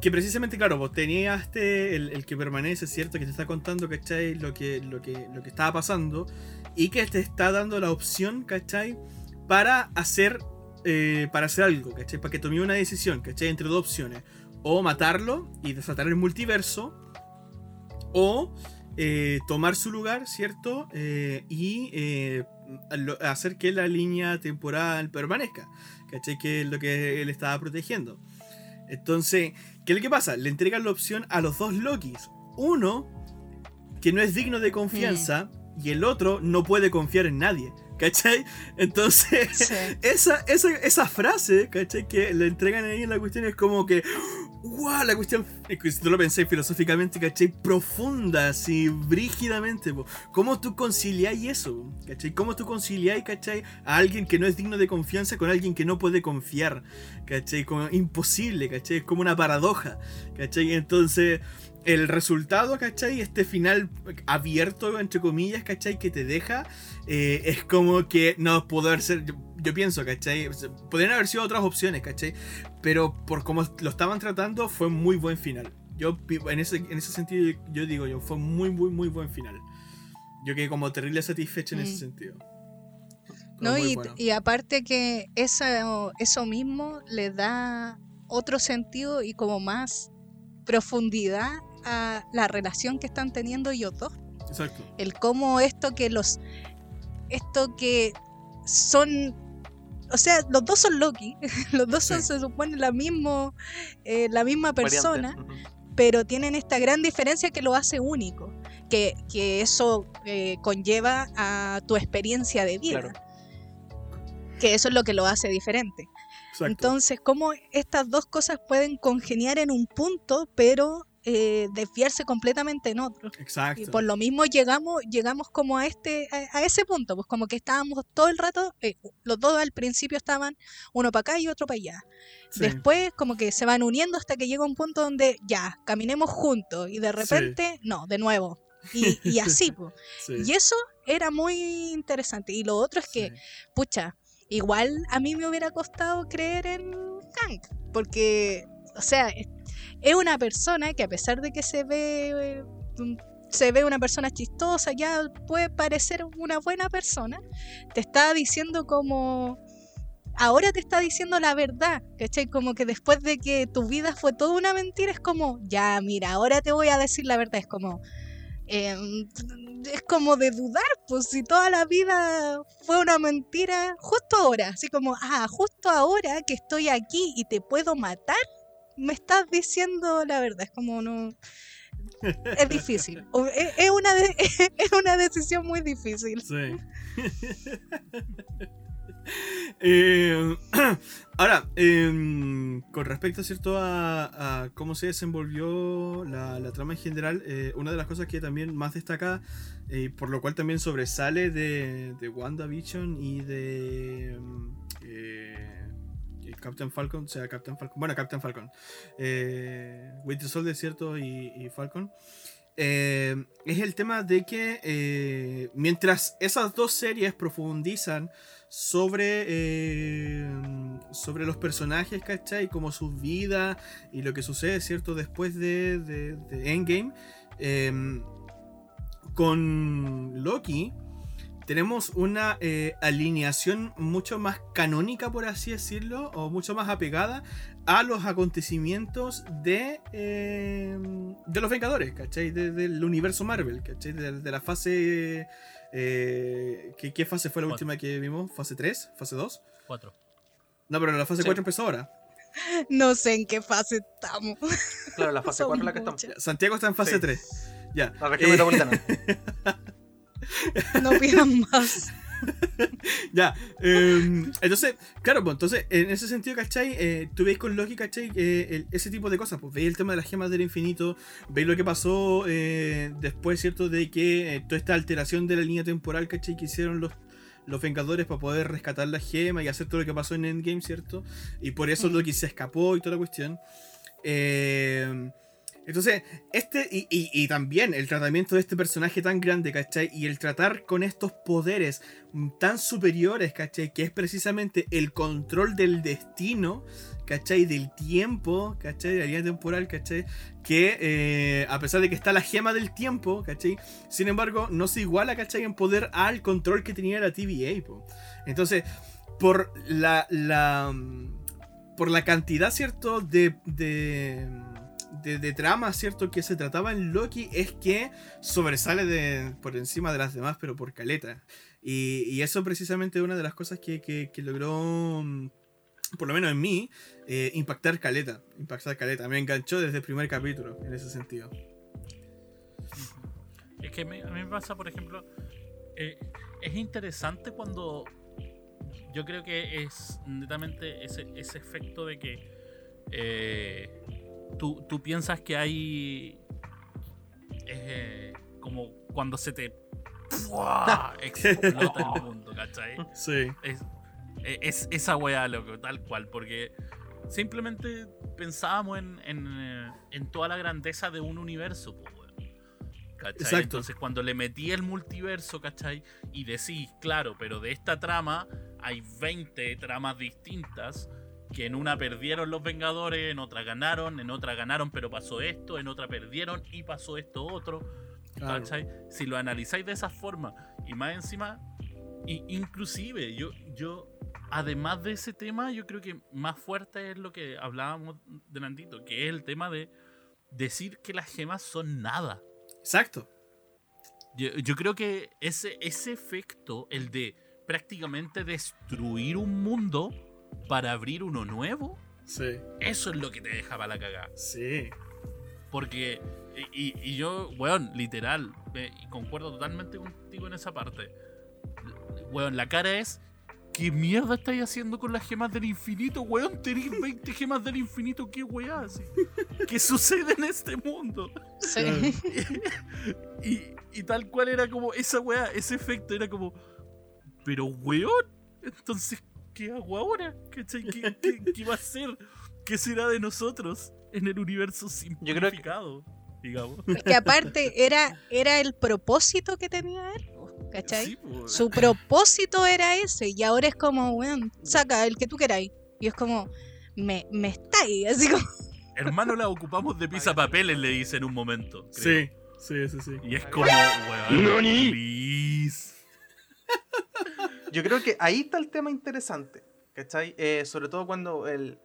que precisamente, claro, vos tenías este, el, el que permanece, ¿cierto? Que te está contando, ¿cachai? Lo que, lo que, lo que estaba pasando y que te está dando la opción, ¿cachai? Para hacer, eh, para hacer algo, ¿cachai? Para que tome una decisión, ¿cachai? Entre dos opciones. O matarlo y desatar el multiverso, o eh, tomar su lugar, ¿cierto? Eh, y eh, hacer que la línea temporal permanezca, ¿cachai? Que es lo que él estaba protegiendo. Entonces, ¿qué es lo que pasa? Le entregan la opción a los dos Lokis. Uno, que no es digno de confianza, y el otro no puede confiar en nadie. ¿Cachai? Entonces, Sí. esa, esa, esa frase, ¿cachai? Que le entregan ahí en la cuestión es como que. ¡Wow! La cuestión, si tú lo pensáis filosóficamente, ¿cachai? Profunda, así, brígidamente. ¿Cómo tú conciliáis eso? ¿cachai? ¿Cómo tú conciliáis, ¿cachai? A alguien que no es digno de confianza con alguien que no puede confiar, ¿cachai? Como imposible, ¿cachai? Es como una paradoja, ¿cachai? Entonces, el resultado, ¿cachai? Este final abierto, entre comillas, ¿cachai? Que te deja, eh, es como que no pudo haber ser. Yo, yo pienso, ¿cachai? Podrían haber sido otras opciones, ¿cachai? Pero por cómo lo estaban tratando, fue muy buen final. Yo, en ese, en ese sentido, yo digo yo, fue muy, muy, muy buen final. Yo quedé como terrible satisfecho en ese Mm. sentido. No, y, bueno. y aparte que eso, eso mismo le da otro sentido y como más profundidad a la relación que están teniendo ellos dos. Exacto. El cómo esto que los. Esto que son. O sea, los dos son Loki. Los dos son, Sí. se supone, la, mismo, eh, la misma persona pero tienen esta gran diferencia que lo hace único, que, que eso eh, conlleva a tu experiencia de vida, Claro. que eso es lo que lo hace diferente. Exacto. Entonces, cómo estas dos cosas pueden congeniar en un punto, pero eh, desviarse completamente en otro. Exacto. Y por lo mismo llegamos, llegamos como a este, a, a ese punto, pues como que estábamos todo el rato, eh, los dos al principio estaban uno para acá y otro para allá. Sí. Después como que se van uniendo hasta que llega un punto donde ya, caminemos juntos y de repente, no, de nuevo. Y, y así, pues. Sí. Y eso era muy interesante. Y lo otro es que, pucha, igual a mí me hubiera costado creer en Hank, porque, o sea, es, una persona que a pesar de que se ve, eh, se ve una persona chistosa, ya puede parecer una buena persona, te está diciendo como... Ahora te está diciendo la verdad, ¿cachai? Como que después de que tu vida fue toda una mentira, es como, ya, mira, ahora te voy a decir la verdad. Es como, em, es como de dudar, pues si toda la vida fue una mentira, justo ahora, así como, ah, justo ahora que estoy aquí y te puedo matar, me estás diciendo la verdad, es como no... Es difícil, O- es, una es una decisión muy difícil. Sí. Eh, ahora, em, con respecto ¿cierto? A, a cómo se desenvolvió la, la trama en general, eh, una de las cosas que también más destaca, eh, por lo cual también sobresale de, de WandaVision y de Captain Falcon, sea, Captain Falcon, bueno, Captain Falcon, eh, Winter Soldier, ¿cierto? Y, Falcon. eh, es el tema de que eh, mientras esas dos series profundizan sobre, eh, sobre los personajes, ¿cachai? Como sus vidas y lo que sucede, ¿cierto? Después de, de- Endgame. con Loki tenemos una eh, alineación mucho más canónica, por así decirlo, o mucho más apegada a los acontecimientos de, eh, de los Vengadores, ¿cachai? De- del universo Marvel, ¿cachai? De, de la fase... eh, ¿qué, qué fase fue la Cuatro. última que vimos? ¿Fase 3? ¿Fase 2? Cuatro. No, pero la fase Sí. 4 empezó ahora. No sé en qué fase estamos. Claro, la fase Son 4 es la que estamos. muchas. Santiago está en fase Sí. 3. Ya. La región Eh, metropolitana. No pidan más. Ya, em, entonces, claro, pues entonces, en ese sentido, ¿cachai? Eh, tú veis con Loki, ¿cachai? Eh, el- ese tipo de cosas, pues veis el tema de las gemas del infinito, veis lo que pasó eh, después, ¿cierto? De que eh, toda esta alteración de la línea temporal, ¿cachai? Que hicieron los, los Vengadores para poder rescatar la gema y hacer todo lo que pasó en Endgame, ¿cierto? Y por eso. Loki se escapó y toda la cuestión. Eh, entonces, este, y, y- también el tratamiento de este personaje tan grande, ¿cachai? Y el tratar con estos poderes tan superiores, ¿cachai? Que es precisamente el control del destino, ¿cachai? Del tiempo, ¿cachai? De la línea temporal, ¿cachai? Que eh, a pesar de que está la gema del tiempo, ¿cachai? Sin embargo, no se iguala, ¿cachai? En poder al control que tenía la TVA, po. Entonces, por la, la por la cantidad, ¿cierto? De, de, de, trama, ¿cierto? Que se trataba en Loki es que sobresale de, por encima de las demás, pero por caleta. Y, eso precisamente es una de las cosas que, que- que logró, mm, por lo menos en mí, eh, impactar caleta. Impactar caleta. Me enganchó desde el primer capítulo, en ese sentido. Es que me- a mí me pasa, por ejemplo, eh, es interesante cuando yo creo que es netamente ese, ese efecto de que eh, tú, tú piensas que hay eh, como cuando se te explota el mundo, ¿cachai? Sí. es, e, es esa weá, loco, tal cual, porque simplemente pensábamos en, en, eh, en toda la grandeza de un universo, weón. ¿Cachai? Exacto. Entonces cuando le metí el multiverso, ¿cachai? Y decís, claro, pero de esta trama hay 20 tramas distintas que en una perdieron los Vengadores, en otra ganaron, en otra ganaron pero pasó esto, en otra perdieron y pasó esto otro. Si lo analizáis de esa forma y más encima, y inclusive yo, yo, además de ese tema, yo creo que más fuerte es lo que hablábamos delantito, que es el tema de decir que las gemas son nada. Exacto. Yo, yo creo que ese, ese efecto, el de prácticamente destruir un mundo para abrir uno nuevo, Sí. eso es lo que te dejaba la cagada. Sí. Porque, y, y- y yo, weón, literal, eh, y concuerdo totalmente contigo en esa parte. Weón, la cara es ¿qué mierda estáis haciendo con las gemas del infinito, weón? Tenéis 20 gemas del infinito, ¿qué weá? así? ¿Qué sucede en este mundo? Sí. y, y tal cual era como esa weá, ese efecto era como, pero weón, entonces, ¿qué hago ahora? ¿Cachai? ¿Qué, qué, qué va a ser? ¿Qué será de nosotros en el universo Yo creo que- simplificado? Digamos. Porque aparte era, era el propósito que tenía él, ¿cachai? Sí. Su propósito era ese y ahora es como, weón, saca el que tú queráis. Y es como, me, me estáis, así como, Hermano, la ocupamos de pisapapeles, le dice en un momento. creo. Sí, sí, sí, sí. Y es como, weón, please. Yo creo que ahí está el tema interesante, ¿cachai? Eh, sobre todo cuando el...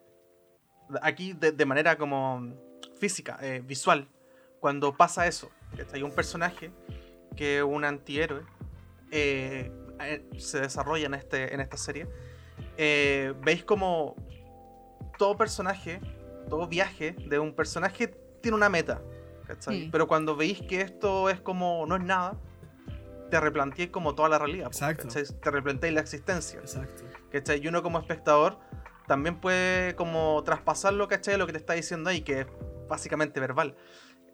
Aquí de, de manera como física, eh, visual, cuando pasa eso, ¿cachai? Un personaje que es un antihéroe eh, eh, se desarrolla en, este, en esta serie. eh, Veis como todo personaje, todo viaje de un personaje tiene una meta, ¿cachai? Mm. Pero cuando veis que esto es como no es nada, te replanteáis como toda la realidad. Exacto. ¿cachai? Te replanteáis la existencia. Exacto. ¿cachai? Y uno como espectador también puede como traspasarlo, ¿cachai? Lo que te está diciendo ahí, que es básicamente verbal.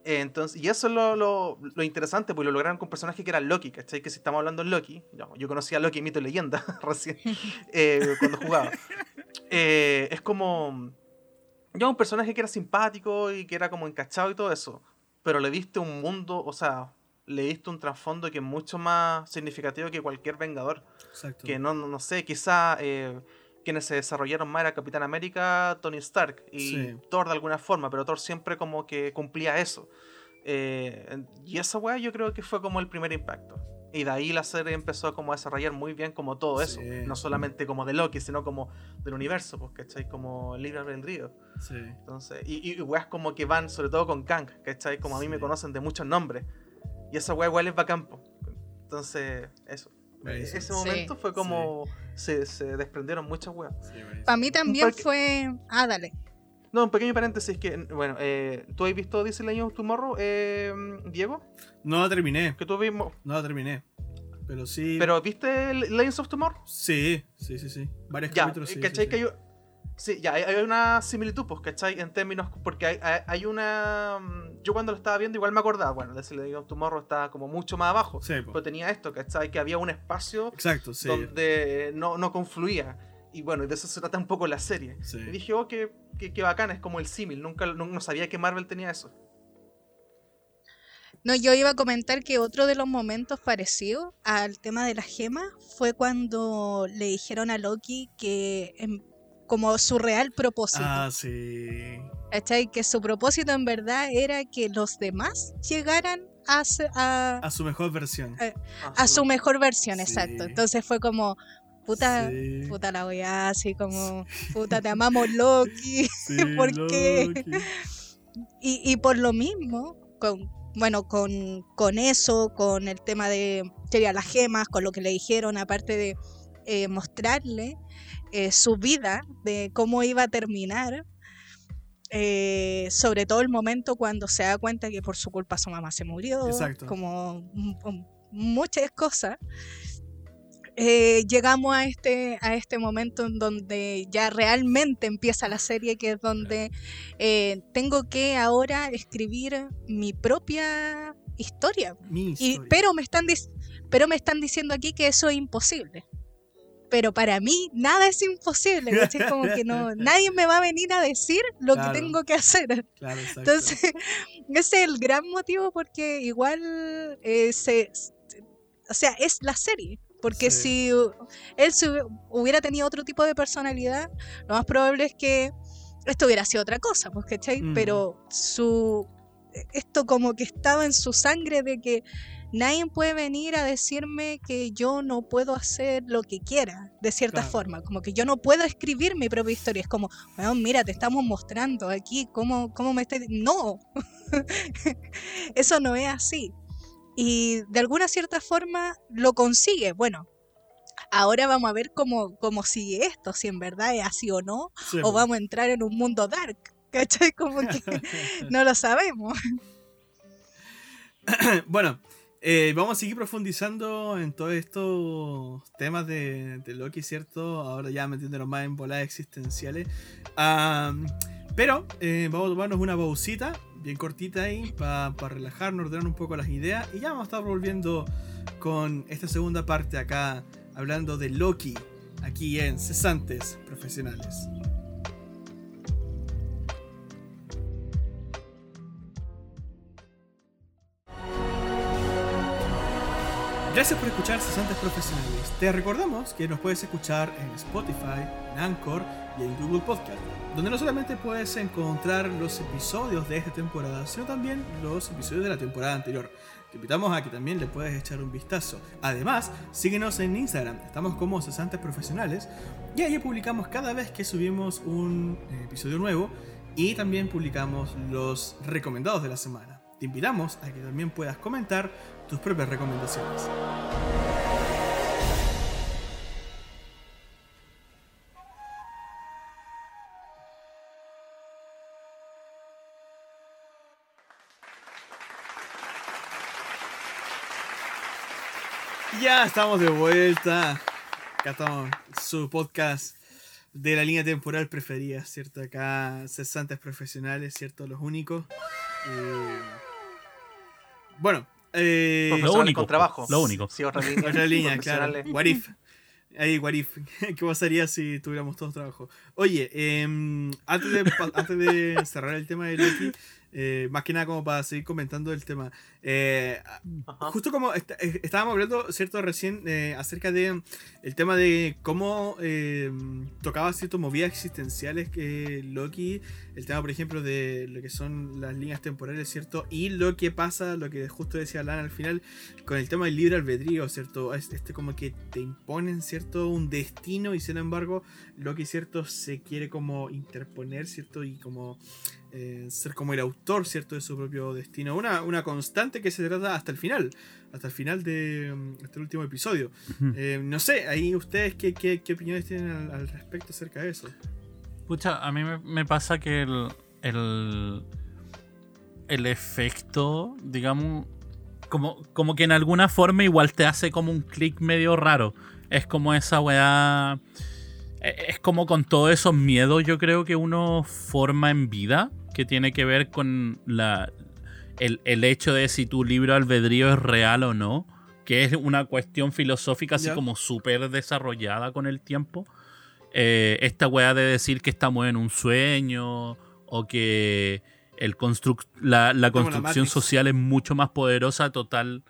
Eh, entonces, y eso es lo, lo- lo interesante, porque lo lograron con un personaje que era Loki, ¿cachai? Que si estamos hablando de Loki, yo, yo conocí a Loki, mito y leyenda, recién, eh, cuando jugaba. Eh, es como... Ya un personaje que era simpático y que era como encachado y todo eso, pero le diste un mundo, o sea, le diste un trasfondo que es mucho más significativo que cualquier Vengador Exacto. que no, no, sé, quizá eh, quienes se desarrollaron más era Capitán América, Tony Stark y Sí. Thor de alguna forma, pero Thor siempre como que cumplía eso. Eh, y esa weá yo creo que fue como el primer impacto. Y de ahí la serie empezó como a desarrollar muy bien como todo eso. Sí. No solamente como de Loki, sino como del universo, pues, ¿cachai? Como libre albedrío. Sí. Entonces, y, y weas como que van, sobre todo con Kang, ¿cachai? Como a mí me Sí. conocen de muchos nombres. Y esa wea igual es bacán, po. Entonces, eso. Buenísimo. Ese Sí. momento fue como se, se desprendieron muchas weas. Sí, para mí también Porque- fue, ah, dale. No, un pequeño paréntesis que, bueno, eh, ¿tú has visto Disney Legends of Tomorrow, eh, Diego? No la terminé. Que tú vimos. No la terminé. Pero sí. ¿Pero viste Legends of Tomorrow? Sí, sí, sí, sí. Varios Ya, capítulos, sí. ¿cachai? sí, que hay, sí, ya, hay, hay una similitud, pues, ¿cachai? En términos, porque hay, hay, hay una... mm, Yo cuando lo estaba viendo igual me acordaba, bueno, Disney Legends of Tomorrow está como mucho más abajo. Sí. Pero tenía esto, ¿cachai? Que había un espacio Exacto, sí. donde no, no confluía. Y bueno, y de eso se trata un poco la serie. sí. Y dije, oh, qué, qué, qué bacán, es como el símil. Nunca no, no sabía que Marvel tenía eso. No, yo iba a comentar que otro de los momentos parecidos al tema de las gemas fue cuando le dijeron a Loki que em, como su real propósito, Ah, sí. ¿cachai? Que su propósito en verdad era que los demás llegaran a, a, A su mejor versión. Eh, a su mejor versión, Sí. exacto. Entonces fue como, puta, Sí. puta la weá, así como, puta, te amamos Loki. Sí, ¿por qué? Loki. Y, y por lo mismo, con, bueno, con, con eso, con el tema de sería las gemas, con lo que le dijeron, aparte de eh, mostrarle eh, su vida, de cómo iba a terminar, eh, sobre todo el momento cuando se da cuenta que por su culpa su mamá se murió, Exacto. como muchas cosas. eh, llegamos a este, a este momento en donde ya realmente empieza la serie, que es donde eh, tengo que ahora escribir mi propia historia. Mi Y, historia. pero, me están pero me están diciendo aquí que eso es imposible. Pero para mí nada es imposible. ¿cachai? Como que no, nadie me va a venir a decir lo Claro. que tengo que hacer. Claro. Entonces, ese es el gran motivo porque igual eh, se, o sea, es la serie. Porque Sí. si él hubiera tenido otro tipo de personalidad, lo más probable es que esto hubiera sido otra cosa, pues, ¿cachai? Mm. Pero su esto como que estaba en su sangre de que nadie puede venir a decirme que yo no puedo hacer lo que quiera, de cierta Claro. forma, como que yo no puedo escribir mi propia historia, es como, bueno, mira, te estamos mostrando aquí cómo, cómo me estás... No, eso no es así. Y de alguna cierta forma lo consigue. Bueno, ahora vamos a ver cómo, cómo sigue esto, si en verdad es así o no, Sí, o vamos a entrar en un mundo dark. ¿Cachai? Como que no lo sabemos. bueno, eh, vamos a seguir profundizando en todos estos temas de, de Loki, ¿cierto? Ahora ya metiéndonos más en voladas existenciales. Am, pero eh, vamos a tomarnos una pausita, bien cortita ahí, para relajarnos, ordenar un poco las ideas. Y ya vamos a estar volviendo con esta segunda parte acá, hablando de Loki, aquí en Cesantes Profesionales. Gracias por escuchar Cesantes Profesionales. Te recordamos que nos puedes escuchar en Spotify, en Anchor y en Google Podcast, donde no solamente puedes encontrar los episodios de esta temporada, sino también los episodios de la temporada anterior. Te invitamos a que también le puedas echar un vistazo. Además, síguenos en Instagram, estamos como Cesantes Profesionales y ahí publicamos cada vez que subimos un episodio nuevo y también publicamos los recomendados de la semana. Te invitamos a que también puedas comentar tus propias recomendaciones. Ya estamos de vuelta. Acá estamos, su podcast de la línea temporal preferida, ¿cierto? Acá, cesantes profesionales, ¿cierto? Los únicos. Eh, Bueno, eh, Profesionales único, con trabajo. lo único. Sí, otra línea. otra línea, claro. What if. Ahí, what if. ¿Qué pasaría si tuviéramos todos trabajo? Oye, em, antes, de, antes de cerrar el tema de Loki, eh, más que nada como para seguir comentando el tema. eh. Justo como est- eh, estábamos hablando, ¿cierto? Recién eh, acerca de el tema de cómo tocaba ciertas movidas existenciales que Loki, el tema, por ejemplo, de lo que son las líneas temporales, ¿cierto? Y lo que pasa, lo que justo decía Lana al final, con el tema del libre albedrío, ¿cierto? Es- Este como que te imponen, ¿cierto? Un destino y sin embargo, Loki, ¿cierto? Se quiere como interponer, ¿cierto? Y como eh, ser como el autor, ¿cierto? De su propio destino. Una, una constante que se trata hasta el final, hasta el final de este último episodio. Eh, no sé, ahí ustedes, ¿qué, qué, qué opiniones tienen al, al respecto acerca de eso? Pucha, a mí me, me pasa que el, el, el efecto, digamos, como, como que en alguna forma igual te hace como un clic medio raro. Es como esa weá. e- Es como con todos esos miedos, yo creo que uno forma en vida, que tiene que ver con la, el, el hecho de si tu libro albedrío es real o no, que es una cuestión filosófica así como súper desarrollada con el tiempo. Eh, esta weá de decir que estamos en un sueño o que el la, la construcción social es mucho más poderosa, total,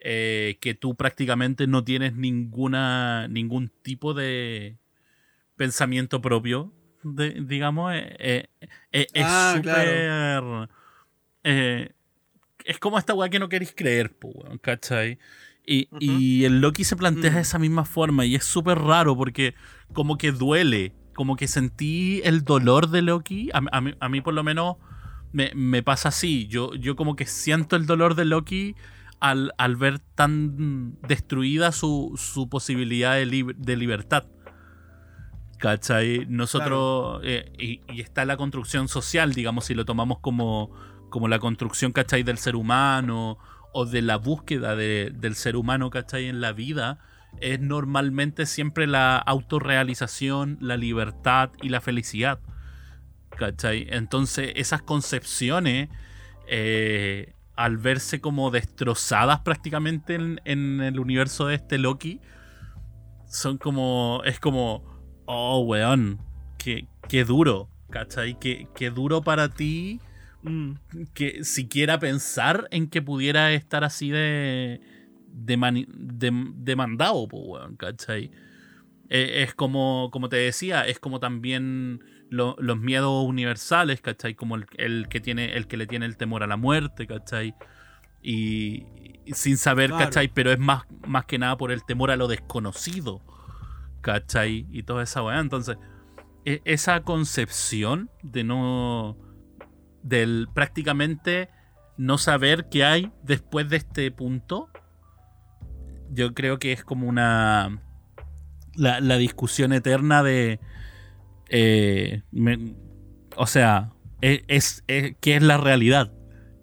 eh, que tú prácticamente no tienes ninguna ningún tipo de pensamiento propio, de- digamos, eh, eh, eh, es Ah, súper... eh, es como esta weá que no queréis creer, weón, ¿cachai? Y, y el Loki se plantea Mm. de esa misma forma y es súper raro porque como que duele, como que sentí el dolor de Loki, a, a mí, a mí por lo menos me, me pasa así, yo, yo como que siento el dolor de Loki al, al ver tan destruida su, su posibilidad de, de libertad. ¿Cachai? Nosotros, eh, y, y está la construcción social, digamos, si lo tomamos como, como la construcción, ¿cachai? Del ser humano o de la búsqueda de- del ser humano, ¿cachai? En la vida, es normalmente siempre la autorrealización, la libertad y la felicidad. ¿Cachai? Entonces, esas concepciones, eh, al verse como destrozadas prácticamente en, en el universo de este Loki, son como. Es como. Oh, weón. Qué, qué duro. ¿Cachai? Qué, qué duro para ti Mm, que siquiera pensar en que pudiera estar así de. de, de- demandado, po, weón, ¿cachai? Eh, es como, como te decía, es como también lo- los miedos universales, ¿cachai? Como el, el que tiene, el que le tiene el temor a la muerte, ¿cachai? Y, y sin saber, Claro. ¿cachai? Pero es más, más que nada por el temor a lo desconocido, ¿cachai? Y toda esa weá. Entonces, e- esa concepción de no. del prácticamente no saber qué hay después de este punto, yo creo que es como una. la, la discusión eterna de. eh, me- o sea, e- es, es- qué es la realidad.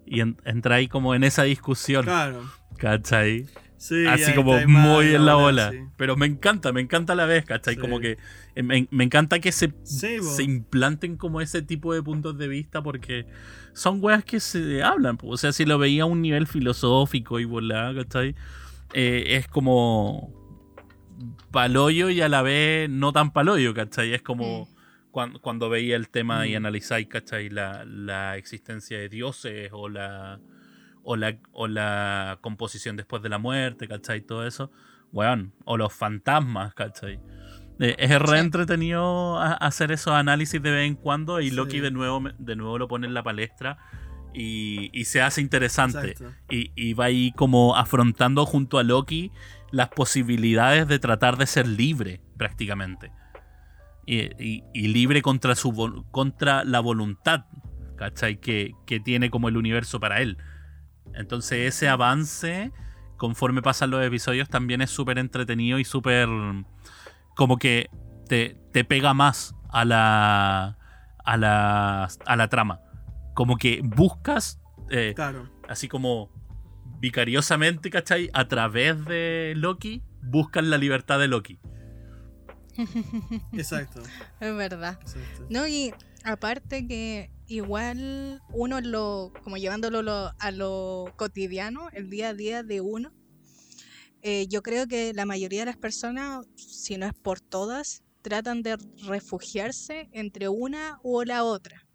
Y en- entra ahí como en esa discusión. claro. ¿cachai? Sí, Así como muy en la ola. sí. Pero me encanta, me encanta a la vez, ¿cachai? Sí. Como que me, me encanta que se, se implanten como ese tipo de puntos de vista porque son weas que se hablan. O sea, si lo veía a un nivel filosófico y volá, ¿cachai? Eh, es como paloyo y a la vez no tan paloyo, ¿cachai? Es como cuan- cuando, veía el tema y Mm. analizáis, ¿cachai? La, la existencia de dioses o la, o, la, o la composición después de la muerte, ¿cachai? Todo eso. Weón, o los fantasmas, ¿cachai? Eh, es re entretenido a- hacer esos análisis de vez en cuando y Sí. Loki de nuevo, de nuevo lo pone en la palestra y, y se hace interesante. Y, y va ahí como afrontando junto a Loki las posibilidades de tratar de ser libre, prácticamente. Y, y- libre contra, su, contra la voluntad, ¿cachai? Que, que tiene como el universo para él. Entonces ese avance, conforme pasan los episodios, también es súper entretenido y súper... como que te, te pega más a la, a la, a la trama. Como que buscas... eh, Claro. así como vicariosamente, ¿cachai? A través de Loki, buscan la libertad de Loki. Exacto. Es verdad. exacto. No, y aparte que igual uno lo, como llevándolo lo- a lo cotidiano, el día a día de uno, eh, yo creo que la mayoría de las personas, si no es por todas, tratan de refugiarse entre una o la otra.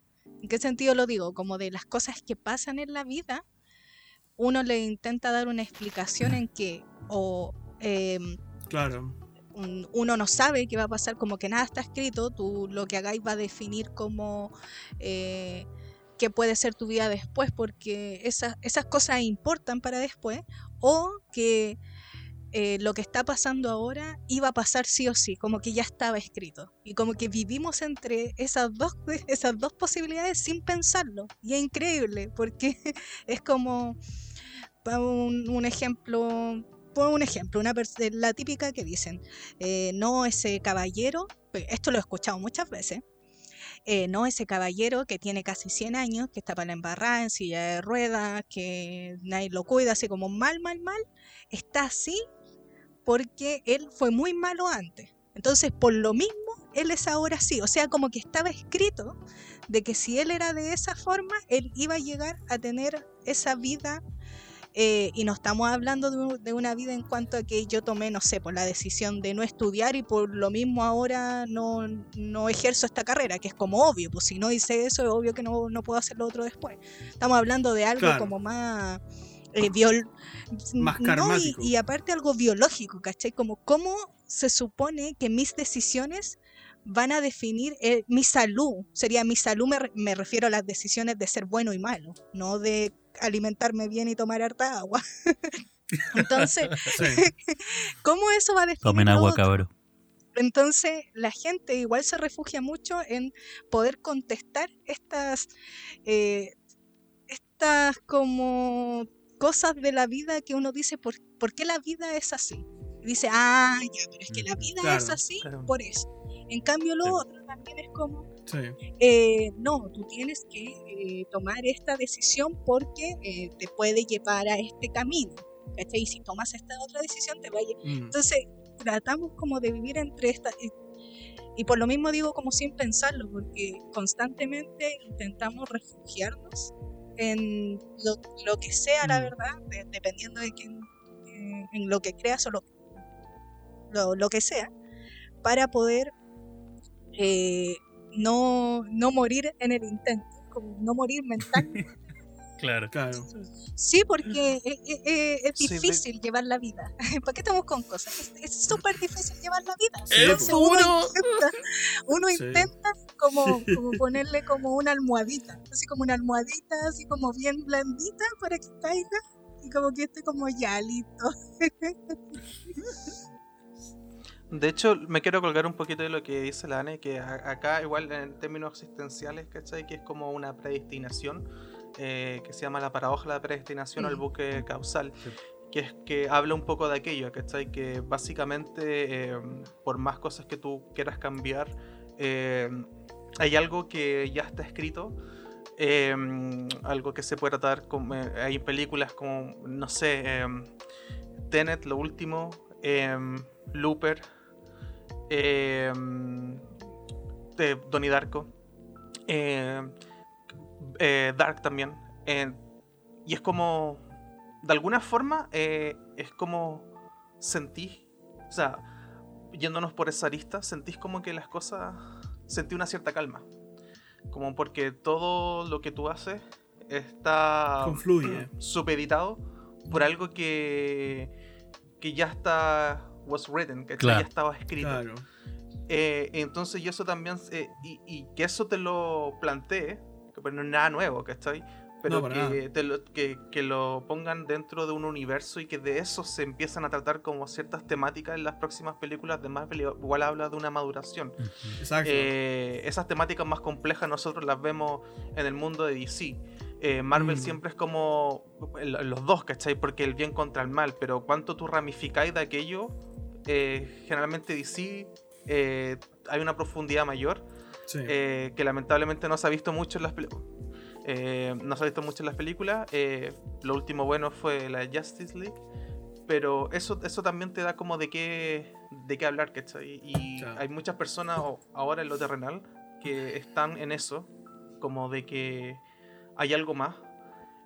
¿En qué sentido lo digo? Como de las cosas que pasan en la vida, uno le intenta dar una explicación en que o em, Claro. Un- uno no sabe qué va a pasar, como que nada está escrito, tú lo que hagáis va a definir como eh, qué puede ser tu vida después, porque esas, esas cosas importan para después, o que eh, lo que está pasando ahora iba a pasar sí o sí, como que ya estaba escrito, y como que vivimos entre esas dos, esas dos posibilidades sin pensarlo, y es increíble, porque es como, un ejemplo, por un ejemplo, una eh, la típica que dicen, eh, no ese caballero, pe- esto lo he escuchado muchas veces, eh, no ese caballero que tiene casi 100 años, que está para la embarrada, en silla de ruedas, que nadie lo cuida, así como mal, mal, mal, está así porque él fue muy malo antes. Entonces, por lo mismo, él es ahora así. O sea, como que estaba escrito de que si él era de esa forma, él iba a llegar a tener esa vida eh, y no estamos hablando de, de una vida en cuanto a que yo tomé, no sé, por la decisión de no estudiar y por lo mismo ahora no, no ejerzo esta carrera, que es como obvio, pues si no hice eso es obvio que no, no puedo hacer lo otro después. Estamos hablando de algo Claro. como más... eh, Más no, y- y, aparte algo biológico, ¿cachai? Como cómo se supone que mis decisiones van a definir eh, mi salud. Sería mi salud, me, me refiero a las decisiones de ser bueno y malo, no de alimentarme bien y tomar harta agua. Entonces. ¿cómo eso va a definir Tomen agua, cabrón. Entonces, la gente igual se refugia mucho en poder contestar estas, eh, estas como cosas de la vida que uno dice, ¿por, por qué la vida es así? Dice, ah, ya, pero es que la vida es así claro. por eso. En cambio, lo Sí. otro también es como, Sí. eh, no, tú tienes que eh, tomar esta decisión porque eh, te puede llevar a este camino. ¿cachai? Y si tomas esta otra decisión, te va a Mm. entonces, tratamos como de vivir entre estas... Y, y por lo mismo digo como sin pensarlo, porque constantemente intentamos refugiarnos en lo, lo que sea, la Mm. verdad, de- dependiendo de quién, eh, en lo que creas o lo, lo, lo que sea, para poder eh, no, no morir en el intento, como no morir mentalmente. Claro. Claro. Sí, porque es, es- es- es Sí, de- difícil llevar la vida. ¿Para qué estamos con cosas? Es- Es súper difícil llevar la vida. Sí, Entonces uno intenta, uno Sí. intenta como, como ponerle como una almohadita, así como una almohadita, así como bien blandita para que caiga y como que esté como ya listo. De hecho, me quiero colgar un poquito de lo que dice la Ane, que a- acá igual en términos existenciales, ¿cachai? Que es como una predestinación, eh, que se llama la paradoja de la predestinación o el buque causal, Sí. que es que habla un poco de aquello, ¿cachai? Que básicamente, eh, por más cosas que tú quieras cambiar, eh, hay algo que ya está escrito em, algo que se puede tratar, como, eh, hay películas como, no sé, em, Tenet, lo último, em, Looper, em, de Donnie Darko, em, eh, Dark también. eh, y es como, de alguna forma, eh, es como sentís, o sea, yéndonos por esa arista, sentís como que las cosas, sentí una cierta calma. Como porque todo lo que tú haces está Confluye. supeditado por algo que, que ya está was written, que Claro. ya estaba escrito. Claro. Eh, entonces, y eso también, eh, y, y que eso te lo plantee, que pues no es nada nuevo, ¿cachai? Pero No, que, te lo, que, que lo pongan dentro de un universo y que de eso se empiezan a tratar como ciertas temáticas en las próximas películas de Marvel, igual habla de una maduración. Exacto. Eh, esas temáticas más complejas nosotros las vemos en el mundo de DC. Eh, Marvel Mm. siempre es como el- los dos, ¿cachai? Porque el bien contra el mal, pero cuánto tú ramificáis de aquello, eh, generalmente DC eh, hay una profundidad mayor sí. eh, que lamentablemente no se ha visto mucho en las películas. no se ha visto mucho en las películas. eh, lo último bueno fue la Justice League. Pero eso, eso también te da como de qué, de qué hablar, ¿cachai? Y Claro. hay muchas personas ahora en lo terrenal que están en eso, como de que hay algo más.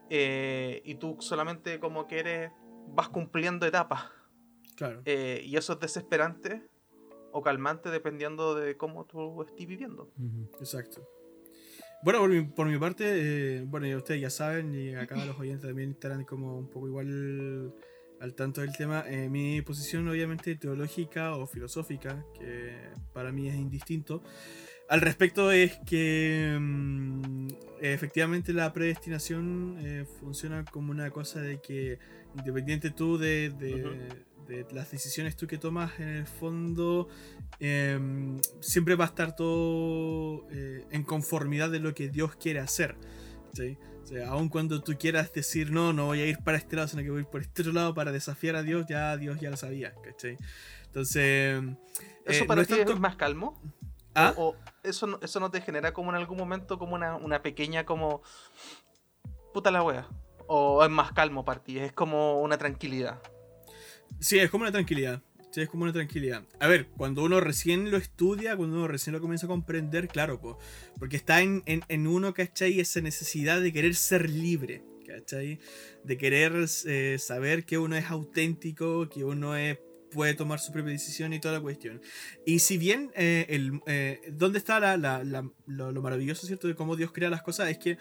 eh, y tú solamente como que eres, vas cumpliendo etapas. Claro. eh, y eso es desesperante o calmante dependiendo de cómo tú estés viviendo. Exacto. Bueno, por mi, por mi parte, eh, bueno, ya ustedes ya saben, y acá los oyentes también estarán como un poco igual al tanto del tema. Eh, mi posición, obviamente, teológica o filosófica, que para mí es indistinto, al respecto es que mm, efectivamente la predestinación eh, funciona como una cosa de que, independiente tú de. De las decisiones tú que tomas, en el fondo em, siempre va a estar todo eh, en conformidad de lo que Dios quiere hacer. ¿sí? O sea, aun cuando tú quieras decir, no, no voy a ir para este lado, sino que voy a ir por este otro lado para desafiar a Dios, ya Dios ya lo sabía. ¿cachai? Entonces, ¿Eso eh, para no es ti tanto- es más calmo? ¿Ah? ¿O, o eso, no, eso no te genera como en algún momento como una, una pequeña como... Puta la wea? ¿O es más calmo para ti? Es como una tranquilidad. Sí, es como una tranquilidad. Sí, es como una tranquilidad. A ver, cuando uno recién lo estudia, cuando uno recién lo comienza a comprender, claro, po, porque está en, en, en uno, ¿cachai? Esa necesidad de querer ser libre, ¿cachai? De querer eh, saber que uno es auténtico, que uno es, puede tomar su propia decisión y toda la cuestión. Y si bien, eh, el, eh, ¿dónde está la, la- lo maravilloso, ¿cierto? De cómo Dios crea las cosas? Es que...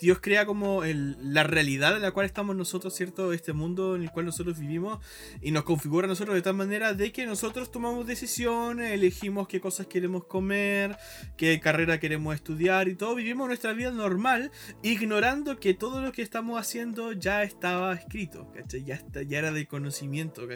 Dios crea como el- la realidad en la cual estamos nosotros, ¿cierto? Este mundo en el cual nosotros vivimos y nos configura a nosotros de tal manera de que nosotros tomamos decisiones, elegimos qué cosas queremos comer, qué carrera queremos estudiar y todo, vivimos nuestra vida normal, ignorando que todo lo que estamos haciendo ya estaba escrito. Ya, era de conocimiento.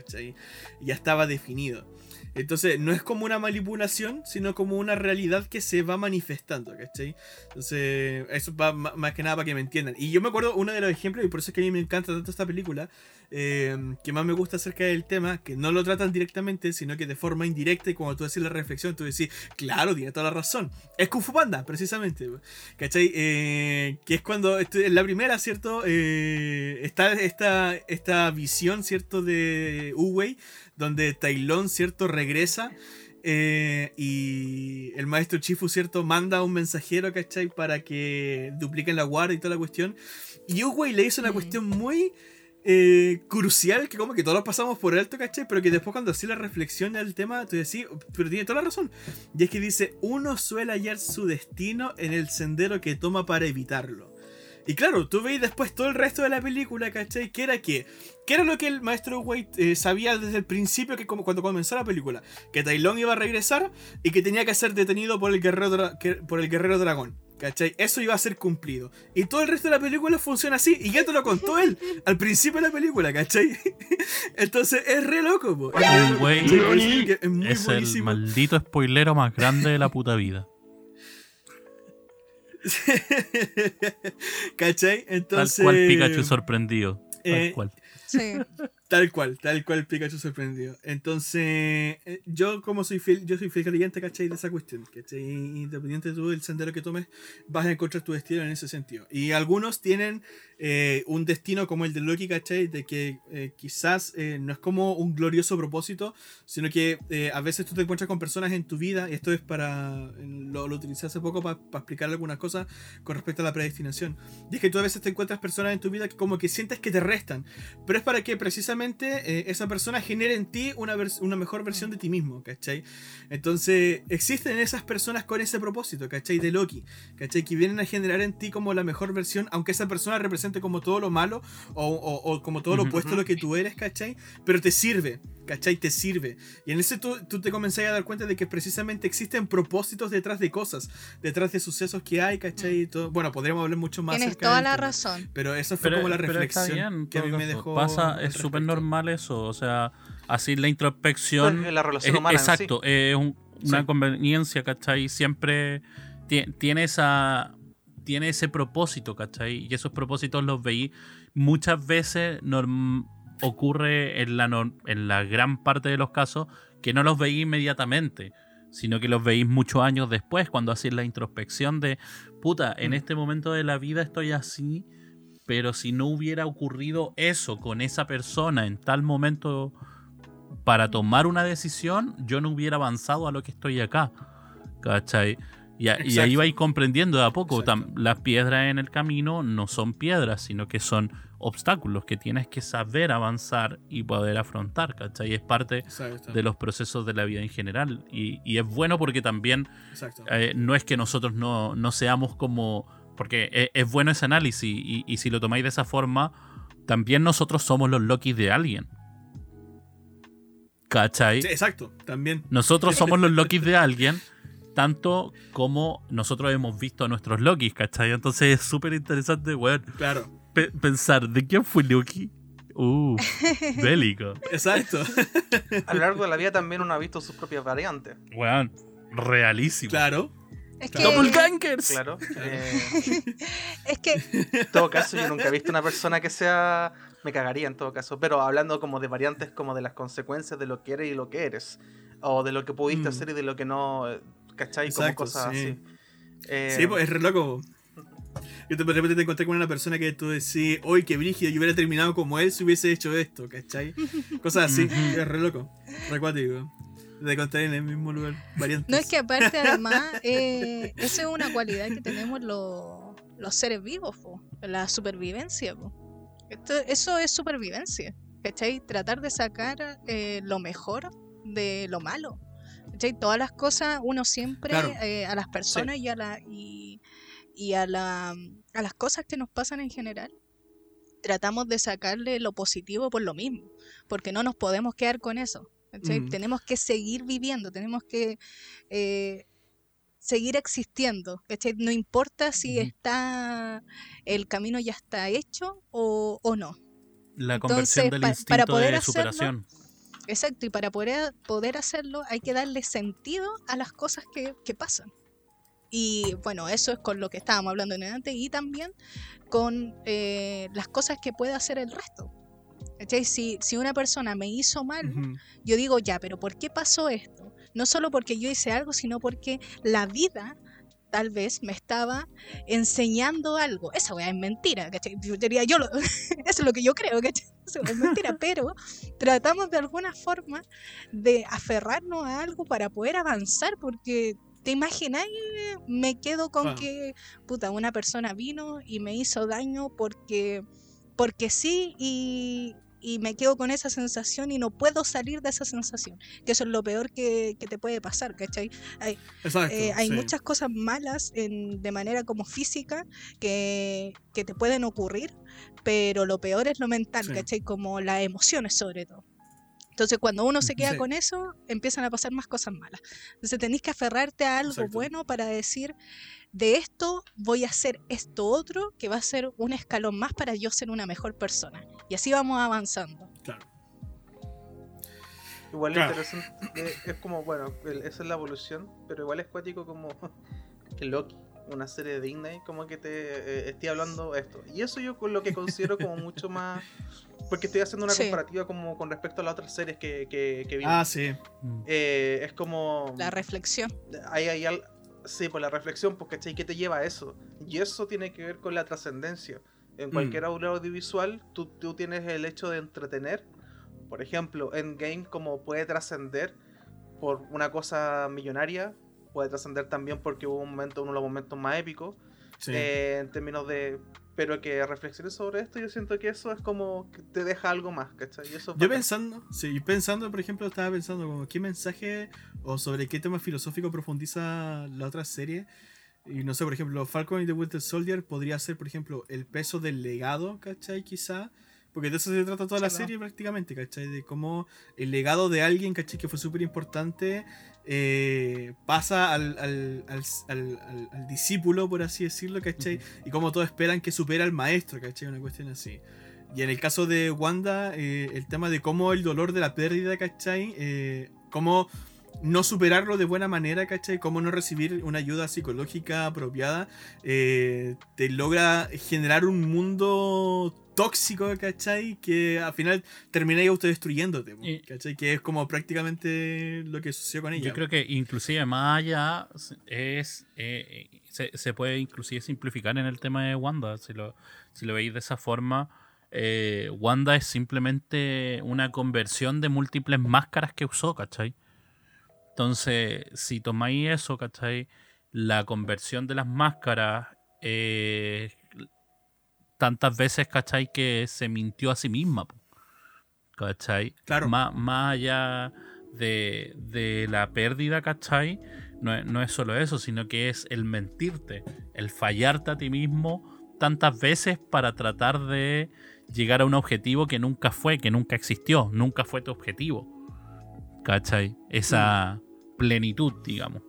Ya estaba definido. Entonces, no es como una manipulación, sino como una realidad que se va manifestando, ¿cachai? Entonces, eso va más que nada para que me entiendan. Y yo me acuerdo uno de los ejemplos, y por eso es que a mí me encanta tanto esta película, eh, que más me gusta acerca del tema, que no lo tratan directamente, sino que de forma indirecta, y cuando tú haces la reflexión, tú decís, claro, tiene toda la razón. Es Kung Panda, precisamente. ¿Cachai? Eh, que es cuando, en la primera, ¿cierto? Eh, está esta, esta visión, ¿cierto? De Uwei, donde Tailón, ¿cierto? Regresa. eh, y el maestro Chifu, ¿cierto? Manda un mensajero, ¿cachai? Para que dupliquen la guardia y toda la cuestión. Y Uwei le hizo una cuestión muy eh, crucial, que como que todos pasamos por alto, ¿cachai? Pero que después cuando hacía la reflexión del tema, tú decís, pero tiene toda la razón. Y es que dice, uno suele hallar su destino en el sendero que toma para evitarlo. Y claro, tú veis después todo el resto de la película, ¿cachai? Que era que, ¿qué era lo que el maestro White eh, sabía desde el principio que como cuando comenzó la película? Que Tai Lung iba a regresar y que tenía que ser detenido por el guerrero, por el guerrero dragón. ¿Cachai? Eso iba a ser cumplido. Y todo el resto de la película funciona así. Y ya te lo contó él al principio de la película, ¿cachai? Entonces es re loco, po. Es re El maldito spoilero más grande de la puta vida. ¿Cachai? Tal Entonces. cual Pikachu sorprendido. Tal eh, cual. Sí. Tal cual, tal cual Pikachu sorprendido. Entonces, eh, yo como soy fiel, yo soy fiel creyente, ¿cachai? De esa cuestión, ¿cachai? Independiente tú del sendero que tomes, vas a encontrar tu destino en ese sentido. Y algunos tienen eh, un destino como el de Loki, ¿cachai? De que eh, quizás no es como un glorioso propósito, sino que a veces tú te encuentras con personas en tu vida, y esto es para, lo, lo utilicé hace poco para explicar algunas cosas con respecto a la predestinación. Y es que tú a veces te encuentras personas en tu vida que como que sientes que te restan, pero es para que precisamente eh, esa persona genera en ti una, una mejor versión de ti mismo, ¿cachai? Entonces, existen esas personas con ese propósito, ¿cachai? De Loki, ¿cachai? Que vienen a generar en ti como la mejor versión, aunque esa persona represente como todo lo malo o, como todo lo opuesto a lo que tú eres, ¿cachai? Pero te sirve, ¿cachai? Te sirve. Y en ese tú, tú te comenzás a dar cuenta de que precisamente existen propósitos detrás de cosas, detrás de sucesos que hay, ¿cachai? Todo. Bueno, podríamos hablar mucho más. Tienes toda la razón. Pero eso fue como la reflexión que a mí me dejó. Pasa, es súper normal eso, o sea, así la introspección. Pues, la relación humana. exacto, es una conveniencia, ¿cachai? Siempre tiene esa tiene ese propósito, ¿cachai? Y esos propósitos los veí muchas veces ocurre en la, en la gran parte de los casos que no los veí inmediatamente, sino que los veis muchos años después, cuando hacéis la introspección de, puta, en mm. este momento de la vida estoy así, pero si no hubiera ocurrido eso con esa persona en tal momento para tomar una decisión, yo no hubiera avanzado a lo que estoy acá. ¿Cachai? Y, ahí vais comprendiendo de a poco. Las piedras en el camino no son piedras, sino que son obstáculos que tienes que saber avanzar y poder afrontar, ¿cachai? Es parte de los procesos de la vida en general. Y, es bueno porque también eh, no es que nosotros no, seamos como... Porque es, bueno ese análisis y, si lo tomáis de esa forma, también nosotros somos los Loki de alguien. ¿Cachai? exacto, también. Nosotros somos los Loki de alguien tanto como nosotros hemos visto a nuestros Lokis, ¿cachai? Entonces es súper interesante, weón. Claro. pensar, ¿de quién fue Loki? Uh, bélico. Exacto. a lo largo de la vida también uno ha visto sus propias variantes. Weón, realísimo. Claro. Es que... Doppelgangers. Claro. Eh, es que. En todo caso, yo nunca he visto una persona que sea. Me cagaría en todo caso. Pero hablando como de variantes, como de las consecuencias de lo que eres y lo que eres. O de lo que pudiste mm. hacer y de lo que no. ¿Cachai? como cosas así. Eh, sí, pues es re loco. Yo de repente te encontré con una persona que tú decís, hoy qué brígido, yo hubiera terminado como él si hubiese hecho esto, ¿cachai? Cosas así, es re loco, re acuático. De encontrar en el mismo lugar, variantes. No es que aparte, además, eh, esa es una cualidad que tenemos los, los seres vivos, la supervivencia. Esto, eso es supervivencia, ¿cachai? Tratar de sacar eh, lo mejor de lo malo. Todas las cosas, uno siempre eh, a las personas y, a la, y, a, la, a las cosas que nos pasan en general, tratamos de sacarle lo positivo por lo mismo, porque no nos podemos quedar con eso. Tenemos que seguir viviendo, tenemos que eh, seguir existiendo. No importa si está el camino ya está hecho o, o no. La conversión del instinto para poder de superación. Exacto, y para poder, poder hacerlo hay que darle sentido a las cosas que, pasan. Y bueno, eso es con lo que estábamos hablando en antes y también con eh, las cosas que puede hacer el resto. Si, si una persona me hizo mal, yo digo, ya, pero ¿por qué pasó esto? No solo porque yo hice algo, sino porque la vida tal vez me estaba enseñando algo. Esa weá es mentira, ¿cachai? Yo diría, yo eso es lo que yo creo, ¿cachai? Eso es mentira, pero tratamos de alguna forma de aferrarnos a algo para poder avanzar, porque ¿te imaginas? Me quedo con que, puta, una persona vino y me hizo daño porque, porque sí y, y me quedo con esa sensación y no puedo salir de esa sensación, que eso es lo peor que, te puede pasar, ¿cachai? Hay, eh, hay muchas cosas malas en, de manera como física que, te pueden ocurrir, pero lo peor es lo mental, ¿cachai? Como las emociones sobre todo. Entonces, cuando uno se queda con eso, empiezan a pasar más cosas malas. Entonces, tenéis que aferrarte a algo bueno para decir, de esto voy a hacer esto otro, que va a ser un escalón más para yo ser una mejor persona. Y así vamos avanzando. Claro. Igual es interesante, eh, es como, bueno, esa es la evolución, pero igual es cuático como que Loki, una serie de Disney, como que te eh, esté hablando esto. Y eso yo lo que considero como mucho más Porque estoy haciendo una Sí. comparativa como con respecto a las otras series que, que, que vimos. Ah, sí. Mm. Eh, es como. La reflexión. hay, hay al- sí, por la reflexión, pues, ¿cachai? ¿Qué te lleva a eso? Y eso tiene que ver con la trascendencia. En cualquier Mm. audiovisual, tú, tú tienes el hecho de entretener. Por ejemplo, Endgame, como puede trascender por una cosa millonaria, puede trascender también porque hubo un momento, uno de los momentos más épicos, sí. eh, en términos de. Pero que reflexiones sobre esto, yo siento que eso es como que te deja algo más, ¿cachai? Y eso es Yo bacán. pensando, sí, pensando, por ejemplo, estaba pensando como qué mensaje o sobre qué tema filosófico profundiza la otra serie. Y no sé, por ejemplo, Falcon y The Winter Soldier podría ser, por ejemplo, el peso del legado, ¿cachai? Quizá. Porque de eso se trata toda la serie prácticamente, ¿cachai? De cómo el legado de alguien, ¿cachai? Que fue súper importante, eh, pasa al, al, al, al- discípulo, por así decirlo, ¿cachai? Y cómo todos esperan que supera al maestro, ¿cachai? Una cuestión así. Y en el caso de Wanda, eh, el tema de cómo el dolor de la pérdida, ¿cachai? Eh, cómo no superarlo de buena manera, ¿cachai? Cómo no recibir una ayuda psicológica apropiada, eh, te logra generar un mundo tóxico, ¿cachai? Que al final termina autodestruyéndote, ¿cachai? Que es como prácticamente lo que sucedió con ella. Yo creo que inclusive más allá es eh, eh, se, se puede inclusive simplificar en el tema de Wanda. Si lo, si lo veis de esa forma, eh, Wanda es simplemente una conversión de múltiples máscaras que usó, ¿cachai? Entonces, si tomáis eso, ¿cachai? La conversión de las máscaras, eh, tantas veces, ¿cachai? Que se mintió a sí misma, ¿cachai? Claro. Má- más allá de, de la pérdida, ¿cachai? No, es- no es solo eso, sino que es el mentirte, el fallarte a ti mismo tantas veces para tratar de llegar a un objetivo que nunca fue, que nunca existió, nunca fue tu objetivo. ¿Cachai? Esa plenitud, digamos.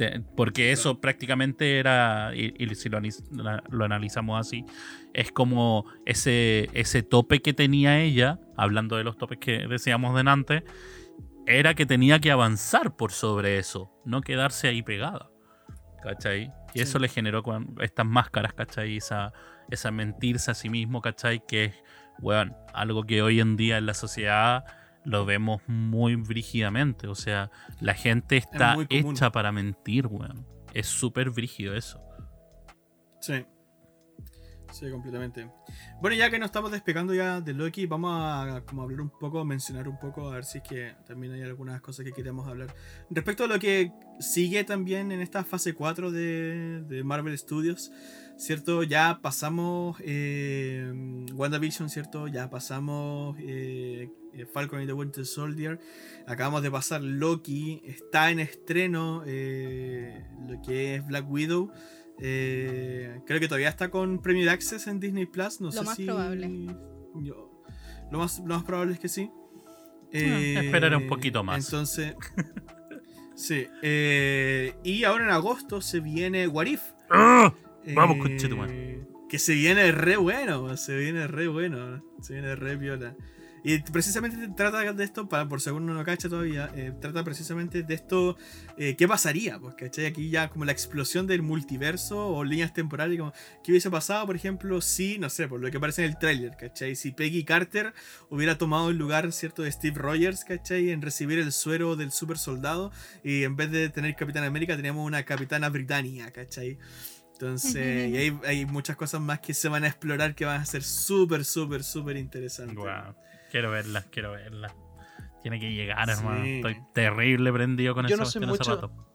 Te- Porque eso prácticamente era, y, y si lo, lo analizamos así, es como ese, ese tope que tenía ella, hablando de los topes que decíamos delante, era que tenía que avanzar por sobre eso, no quedarse ahí pegada. ¿Cachai? Y Sí. eso le generó con estas máscaras, ¿cachai? Esa, esa mentirse a sí mismo, ¿cachai? Que es, weón, algo que hoy en día en la sociedad lo vemos muy brígidamente. O sea, la gente está hecha para mentir, weón. Es súper brígido eso. Sí. Sí, completamente. Bueno, ya que nos estamos despegando ya de Loki, vamos a como hablar un poco, mencionar un poco, a ver si es que también hay algunas cosas que queremos hablar. Respecto a lo que sigue también en esta fase 4 de, de Marvel Studios, ¿cierto? Ya pasamos eh, WandaVision, ¿cierto? Ya pasamos eh, Falcon y the Winter Soldier. Acabamos de pasar Loki. Está en estreno eh, lo que es Black Widow. Eh, creo que todavía está con Premier Access en Disney Plus. No Lo sé más si- probable. yo- lo, más, lo más probable es que sí. esperaré un poquito más. Entonces. sí. eh, y ahora en agosto se viene What If. ¡Ah! Vamos, Eh, conchetumare. Que se viene re bueno, se viene re bueno, se viene re viola. Y precisamente trata de esto, para, por si alguno no cacha todavía, eh, trata precisamente de esto, eh, ¿qué pasaría? ¿cachai? Aquí ya como la explosión del multiverso o líneas temporales, como, ¿qué hubiese pasado, por ejemplo, si, no sé, por lo que aparece en el tráiler, ¿cachai? Si Peggy Carter hubiera tomado el lugar, ¿cierto?, de Steve Rogers, ¿cachai? En recibir el suero del super soldado y en vez de tener Capitán América tenemos una Capitana Britannia, ¿cachai? Entonces, y hay, hay muchas cosas más que se van a explorar que van a ser súper, súper, súper interesantes. Guau. Quiero verlas, quiero verlas. Tiene que llegar, Sí. hermano. Estoy terrible prendido con Yo esa no soy cuestión hace mucho- rato.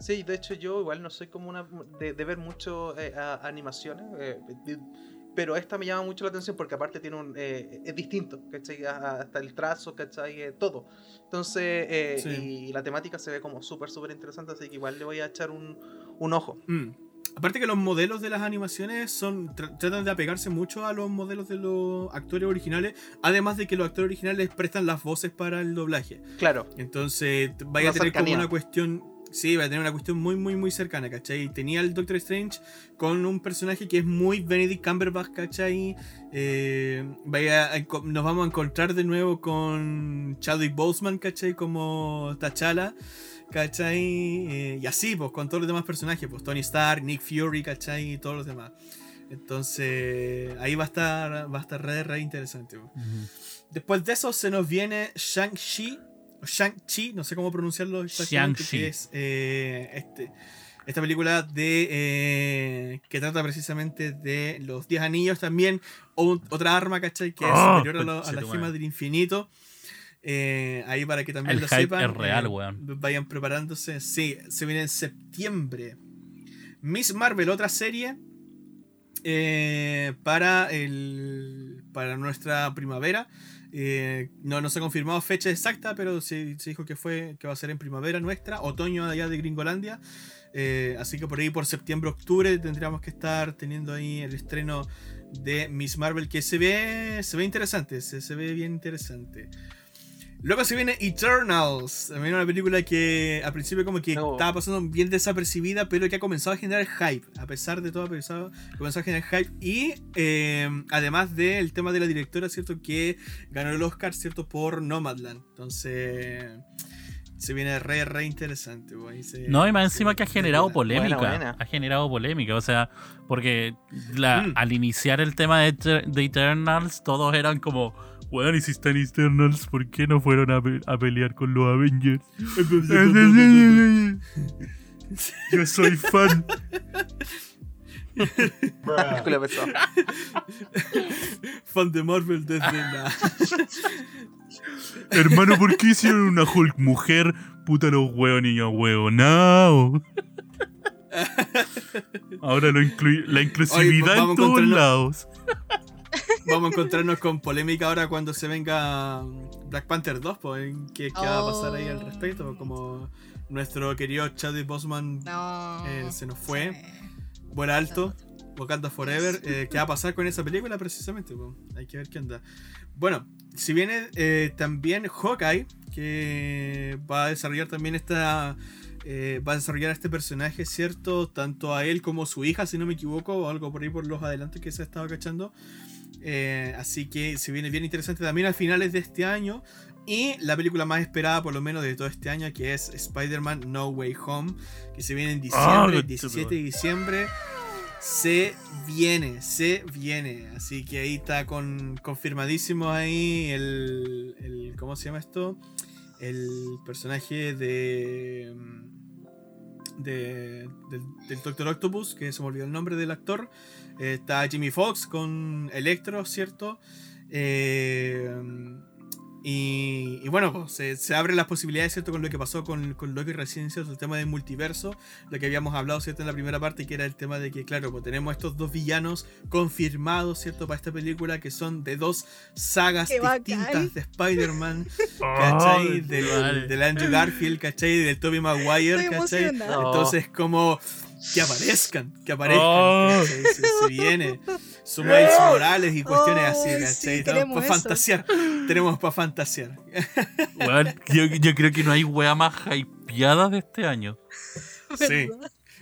Sí, de hecho yo igual no soy como una de, de ver mucho eh, a- animaciones, eh, de- pero esta me llama mucho la atención porque aparte tiene un eh, es distinto, ¿cachai? Hasta el trazo, ¿cachai? Eh, todo. Entonces, eh, Sí. y la temática se ve como súper, súper interesante, así que igual le voy a echar un, un ojo. Mm. Aparte que los modelos de las animaciones son tra- tratan de apegarse mucho a los modelos de los actores originales, además de que los actores originales prestan las voces para el doblaje. Claro, Entonces vaya a tener como una cuestión. Sí, va a tener una cuestión muy, muy, muy cercana, ¿cachai? Tenía el Doctor Strange con un personaje que es muy Benedict Cumberbatch, ¿cachai? Eh, vaya nos vamos a encontrar de nuevo con Chadwick Boseman, ¿cachai? Como T'Challa, ¿cachai? Eh, y así, pues, con todos los demás personajes, pues Tony Stark, Nick Fury, ¿cachai? Y todos los demás. Entonces, ahí va a estar, va a estar re, re interesante. po. Después de eso se nos viene Shang-Chi, o Shang-Chi, no sé cómo pronunciarlo exactamente, Shang-Chi. que es eh, este, esta película de eh, que trata precisamente de los 10 anillos también, o otra arma, ¿cachai? Que es Oh, superior a, lo- a la gema del infinito. Eh, ahí para que también El lo hype sepan. es real, eh, weón. Vayan preparándose. Sí, se viene en septiembre. Miss Marvel, otra serie. eh, para el para nuestra primavera. Eh, no, no se ha confirmado fecha exacta, pero se, se dijo que fue que va a ser en primavera nuestra, otoño allá de Gringolandia. Así que por ahí por septiembre, octubre tendríamos que estar teniendo ahí el estreno de Miss Marvel que se ve se ve interesante, se, se ve bien interesante. Luego se viene Eternals, también una película que al principio como que estaba pasando bien desapercibida, pero que ha comenzado a generar hype, a pesar de todo, ha comenzado, comenzó a generar hype. Y eh, además del tema de la directora, ¿cierto? Que ganó el Oscar, ¿cierto? Por Nomadland. Entonces, se viene re, re interesante. pues, se- No, y más encima se- que ha generado polémica. Buena, buena. Ha generado polémica. O sea, porque la- Mm. al iniciar el tema de, de Eternals, todos eran como, weón, y si están Eternals, ¿por qué no fueron a, pe- a pelear con los Avengers? Yo soy fan. Fan de Marvel desde la. Hermano, ¿por qué hicieron una Hulk mujer? Puta los huevos, niño huevo. No. Ahora lo inclui- la inclusividad vamos en a todos encontrarnos- lados. Vamos a encontrarnos con polémica ahora cuando se venga Black Panther 2, pues, ¿qué, qué va a pasar ahí al Oh. respecto? Pues, Como nuestro querido Chadwick Boseman No. Eh, se nos fue. Sí. vuela alto, Wakanda Forever, eh, ¿qué va a pasar con esa película precisamente? pues? Hay que ver qué onda. Bueno, si viene eh, también Hawkeye, que va a desarrollar también esta... eh, va a desarrollar a este personaje, ¿cierto? Tanto a él como a su hija, si no me equivoco, o algo por ahí por los adelantos que se ha estado cachando. Eh, así que se viene bien interesante también a finales de este año. Y la película más esperada, por lo menos, de todo este año, que es Spider-Man No Way Home, que se viene en Ah, diciembre, concha 17 de diciembre. Se viene, se viene. Así que ahí está con, confirmadísimo ahí el, el- ¿Cómo se llama esto? El personaje de. de del, del Doctor Octopus, que se me olvidó el nombre del actor. Está Jimmy Fox con Electro, ¿cierto? Eh, y, y bueno, pues, se, se abren las posibilidades, ¿cierto? Con lo que pasó con, con Loki recién, ¿cierto? El tema del multiverso, lo que habíamos hablado, ¿cierto? En la primera parte, que era el tema de que, claro, pues tenemos estos dos villanos confirmados, ¿cierto? Para esta película, que son de dos sagas Qué bacán. distintas de Spider-Man, ¿cachai? concha Del, Andrew Garfield, ¿cachai? Del Tobey Maguire, Estoy ¿cachai? Entonces, como que aparezcan, que aparezcan, Oh. ¿cachai? se, se viene. Su Miles Morales y cuestiones así, Ay, ¿cachai? sí, para fantasear. Tenemos para fantasear. Yo, yo creo que no hay wea más hypeada de este año. Sí.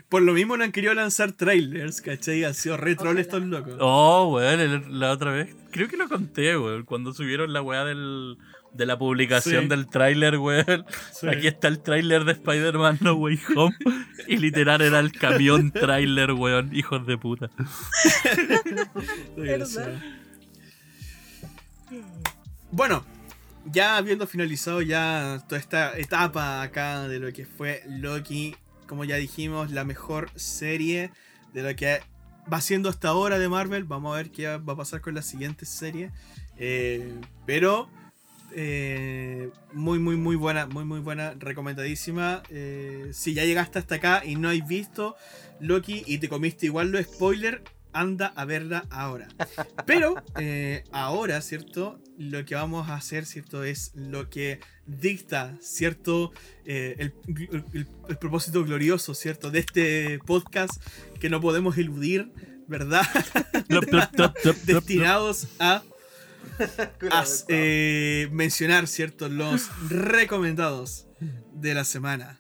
Por lo mismo no han querido lanzar trailers, ¿cachai? Han sido re troll estos locos. Oh, weón, la otra vez. Creo que lo conté, weón. Cuando subieron la weá del, de la publicación Sí. del tráiler, weón. Sí. Aquí está el tráiler de Spider-Man No Way Home. Y literal era el camión tráiler, weón. Hijos de puta. Bueno, ya habiendo finalizado ya toda esta etapa acá de lo que fue Loki, como ya dijimos, la mejor serie de lo que va siendo hasta ahora de Marvel. Vamos a ver qué va a pasar con la siguiente serie. Eh, pero eh, muy, muy, muy buena, muy, muy buena, recomendadísima. Eh, si ya llegaste hasta acá y no has visto Loki y te comiste igual los spoilers, anda a verla ahora. Pero eh, ahora, ¿cierto? Lo que vamos a hacer, ¿cierto? Es lo que dicta, ¿cierto? Eh, el, el- el propósito glorioso, ¿cierto? De este podcast que no podemos eludir, ¿verdad? Destinados a Película a pesada. eh, mencionar, ¿cierto? Los recomendados de la semana.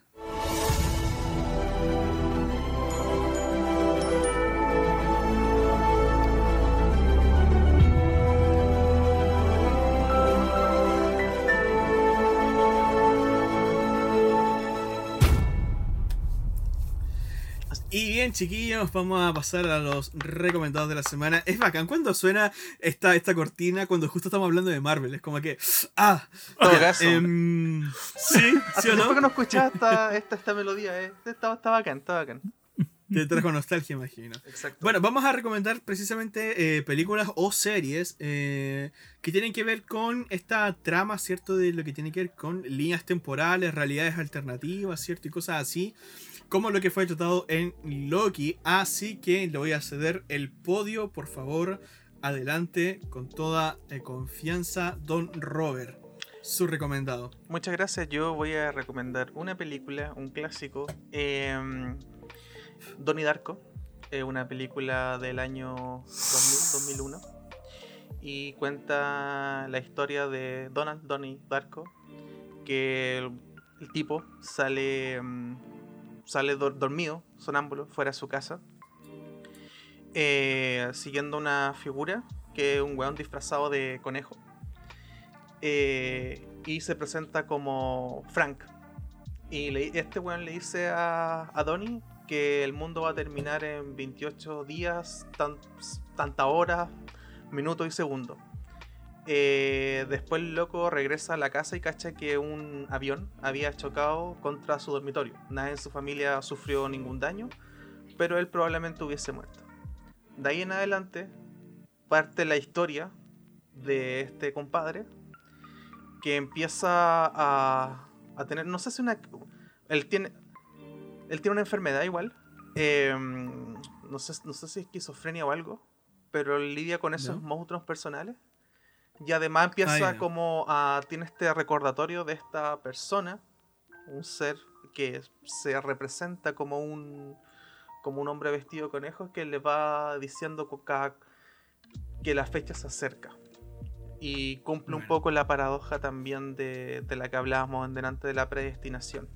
Bien, chiquillos, vamos a pasar a los recomendados de la semana. Es bacán cuando suena esta, esta cortina cuando justo estamos hablando de Marvel. Es como que. ¡Ah! Ya, caso. em, sí, ¿sí o no? que no escuchaba esta, esta, esta melodía, eh. Está, está bacán, está bacán. Te trajo nostalgia, imagino. Exacto. Bueno, vamos a recomendar precisamente eh, películas o series eh, que tienen que ver con esta trama, ¿cierto? De lo que tiene que ver con líneas temporales, realidades alternativas, ¿cierto? Y cosas así, como lo que fue tratado en Loki. Así que le voy a ceder el podio, por favor, adelante, con toda eh, confianza, Don Robert. Su recomendado. Muchas gracias. Yo voy a recomendar una película, un clásico. Eh, Donnie Darko. una película del año 2000, 2001. Y cuenta la historia de Donald Donnie Darko. Que el, tipo sale, mm, sale dor- dormido, sonámbulo, fuera de su casa. eh, siguiendo una figura que es un weón disfrazado de conejo. Eh, y se presenta como Frank. Y este weón le dice a, a Donnie que el mundo va a terminar en 28 días, tan, tanta horas, minutos y segundos. Eh, después el loco regresa a la casa y cacha que un avión había chocado contra su dormitorio. Nadie en su familia sufrió ningún daño, pero él probablemente hubiese muerto. De ahí en adelante parte la historia de este compadre que empieza a, a tener, no sé si una, él tiene, él tiene una enfermedad igual, eh, no, sé, no sé si esquizofrenia o algo, pero lidia con esos ¿Ya? monstruos personales y además empieza Ah, como a, tiene este recordatorio de esta persona, un ser que se representa como un, como un hombre vestido de conejos que le va diciendo cada- que la fecha se acerca. Y cumple un poco la paradoja también de, de la que hablábamos en delante de la predestinación.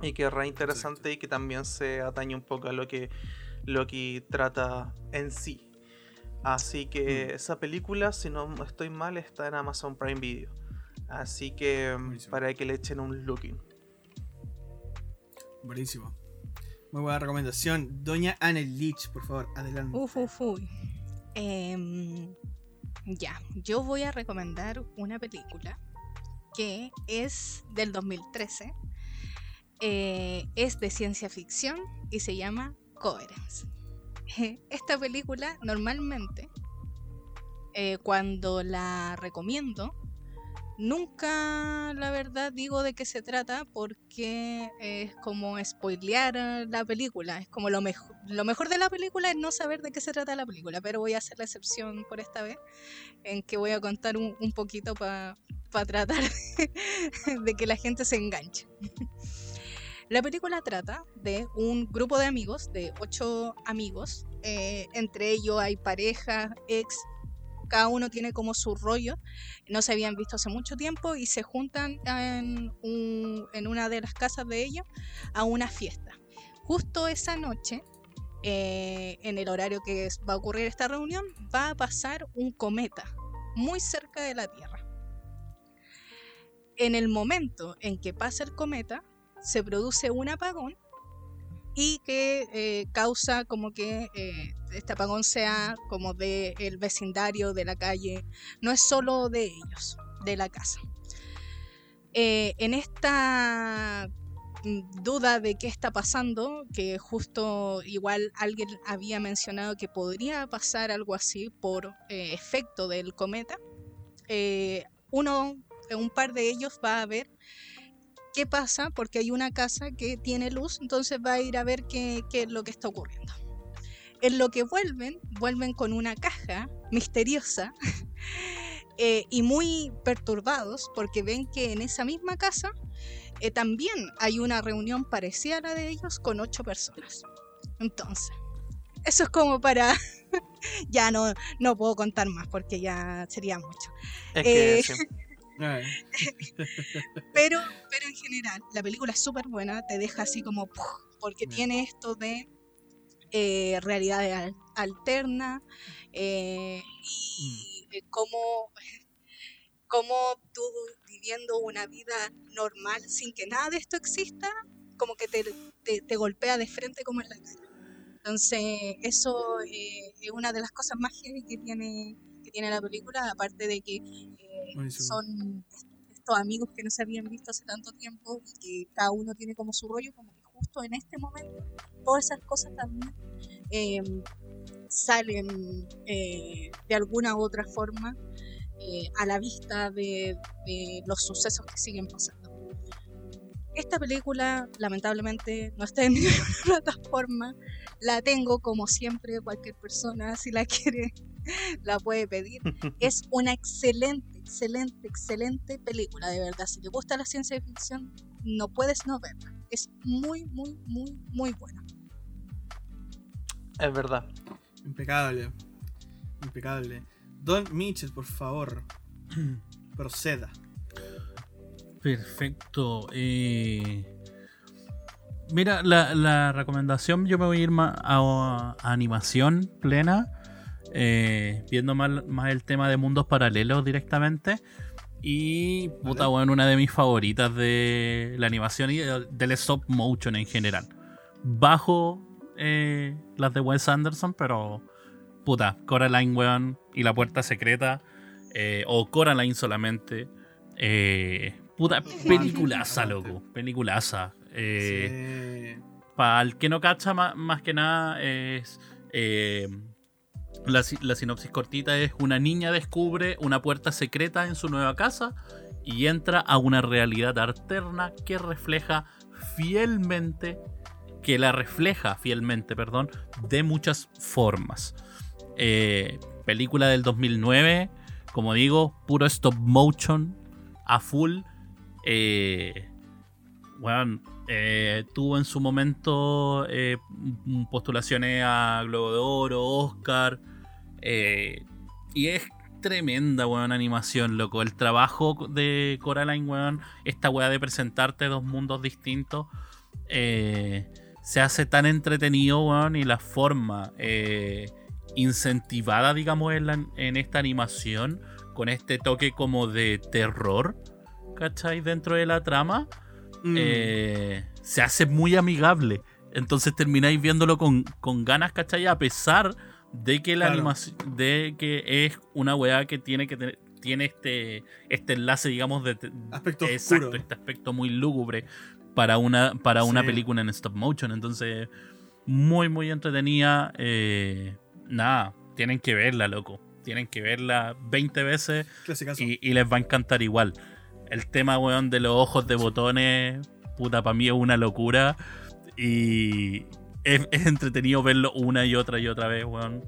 Y que es re interesante y que también se atañe un poco a lo que Loki trata en sí. Así que Mm. esa película, si no estoy mal, está en Amazon Prime Video. Así que mm, Buenísimo. para que le echen un looking. Buenísimo. Muy buena recomendación. Doña Anne Leach, por favor, adelante. Uf, uf, uy. Em, ya, yo voy a recomendar una película que es del 2013. Eh, es de ciencia ficción y se llama Coherence. Esta película normalmente, eh, cuando la recomiendo, nunca la verdad digo de qué se trata porque es como spoilear la película. Es como lo, mejor lo mejor de la película es no saber de qué se trata la película, pero voy a hacer la excepción por esta vez, en que voy a contar un, un poquito para tratar de que la gente se enganche. La película trata de un grupo de amigos, de ocho amigos, eh, entre ellos hay parejas, ex, cada uno tiene como su rollo, no se habían visto hace mucho tiempo y se juntan en, un- en una de las casas de ellos a una fiesta. Justo esa noche, eh, en el horario que va a ocurrir esta reunión, va a pasar un cometa muy cerca de la Tierra. En el momento en que pasa el cometa, se produce un apagón y que eh, causa como que eh, este apagón sea como de el vecindario de la calle, no es solo de ellos, de la casa. Eh, en esta mm, duda de qué está pasando, que justo igual alguien había mencionado que podría pasar algo así por eh, efecto del cometa, uno, un par de ellos va a ver qué pasa porque hay una casa que tiene luz, entonces va a ir a ver qué, qué es lo que está ocurriendo. En lo que vuelven, vuelven con una caja misteriosa eh, y muy perturbados porque ven que en esa misma casa eh, también hay una reunión parecida a la de ellos con ocho personas. Entonces, eso es como para... ya no, no puedo contar más porque ya sería mucho. Es que Eh, sí. Pero, pero en general, la película es súper buena, te deja así como, porque tiene esto de eh, realidades al- alternas eh, y eh, cómo, cómo tú viviendo una vida normal sin que nada de esto exista, como que te, te, te golpea de frente como en la cara. Entonces, eso eh, es una de las cosas más que tiene, tiene la película, aparte de que eh, son estos amigos que no se habían visto hace tanto tiempo y que cada uno tiene como su rollo, como que justo en este momento, todas esas cosas también eh, salen eh, de alguna u otra forma eh, a la vista de, de los sucesos que siguen pasando. Esta película, lamentablemente, no está en ninguna plataforma. La tengo, como siempre, cualquier persona, si la quiere, la puede pedir. Es una excelente, excelente, excelente película, de verdad. Si te gusta la ciencia ficción, no puedes no verla. Es muy, muy, muy, muy buena. Es verdad. Impecable. Impecable. Don Mitchell, por favor. Proceda. Perfecto. eh, Mira, la, la recomendación yo me voy a ir más a, a animación plena, eh, viendo más, más el tema de mundos paralelos directamente. Y, puta, bueno, una de mis favoritas de la animación y de- del stop motion en general. Bajo eh, las de Wes Anderson, pero, puta, Coraline, weón, y la puerta secreta, eh, o Coraline solamente. Puta, peliculaza, loco, peliculaza. Sí. Para el que no cacha, ma- más, que nada, es. La sinopsis cortita es: una niña descubre una puerta secreta en su nueva casa y entra a una realidad alterna que refleja fielmente. Que la refleja fielmente, perdón, de muchas formas. Eh, película del 2009, como digo, puro stop motion a full. Eh, bueno, eh, tuvo en su momento eh, postulaciones a Globo de Oro, Oscar. eh, y es tremenda, weón, animación, loco. El trabajo de Coraline, weón, esta weá de presentarte dos mundos distintos, se hace tan entretenido, weón, y la forma incentivada, digamos, en, en esta animación, con este toque como de terror, ¿cachai? Dentro de la trama Mm. eh, se hace muy amigable. Entonces termináis viéndolo con, con ganas, ¿cachai? A pesar de que la Claro. animación, de que es una weá que tiene que tener, tiene este, este enlace, digamos, de, Aspecto exacto, oscuro. este aspecto muy lúgubre para una, para una película en stop motion. Entonces, muy, muy entretenida. eh, nada, tienen que verla, loco. Tienen que verla 20 veces y les va a encantar igual. El tema, weón, de los ojos de botones, puta, para mí es una locura. Y es, es entretenido verlo una y otra y otra vez, weón.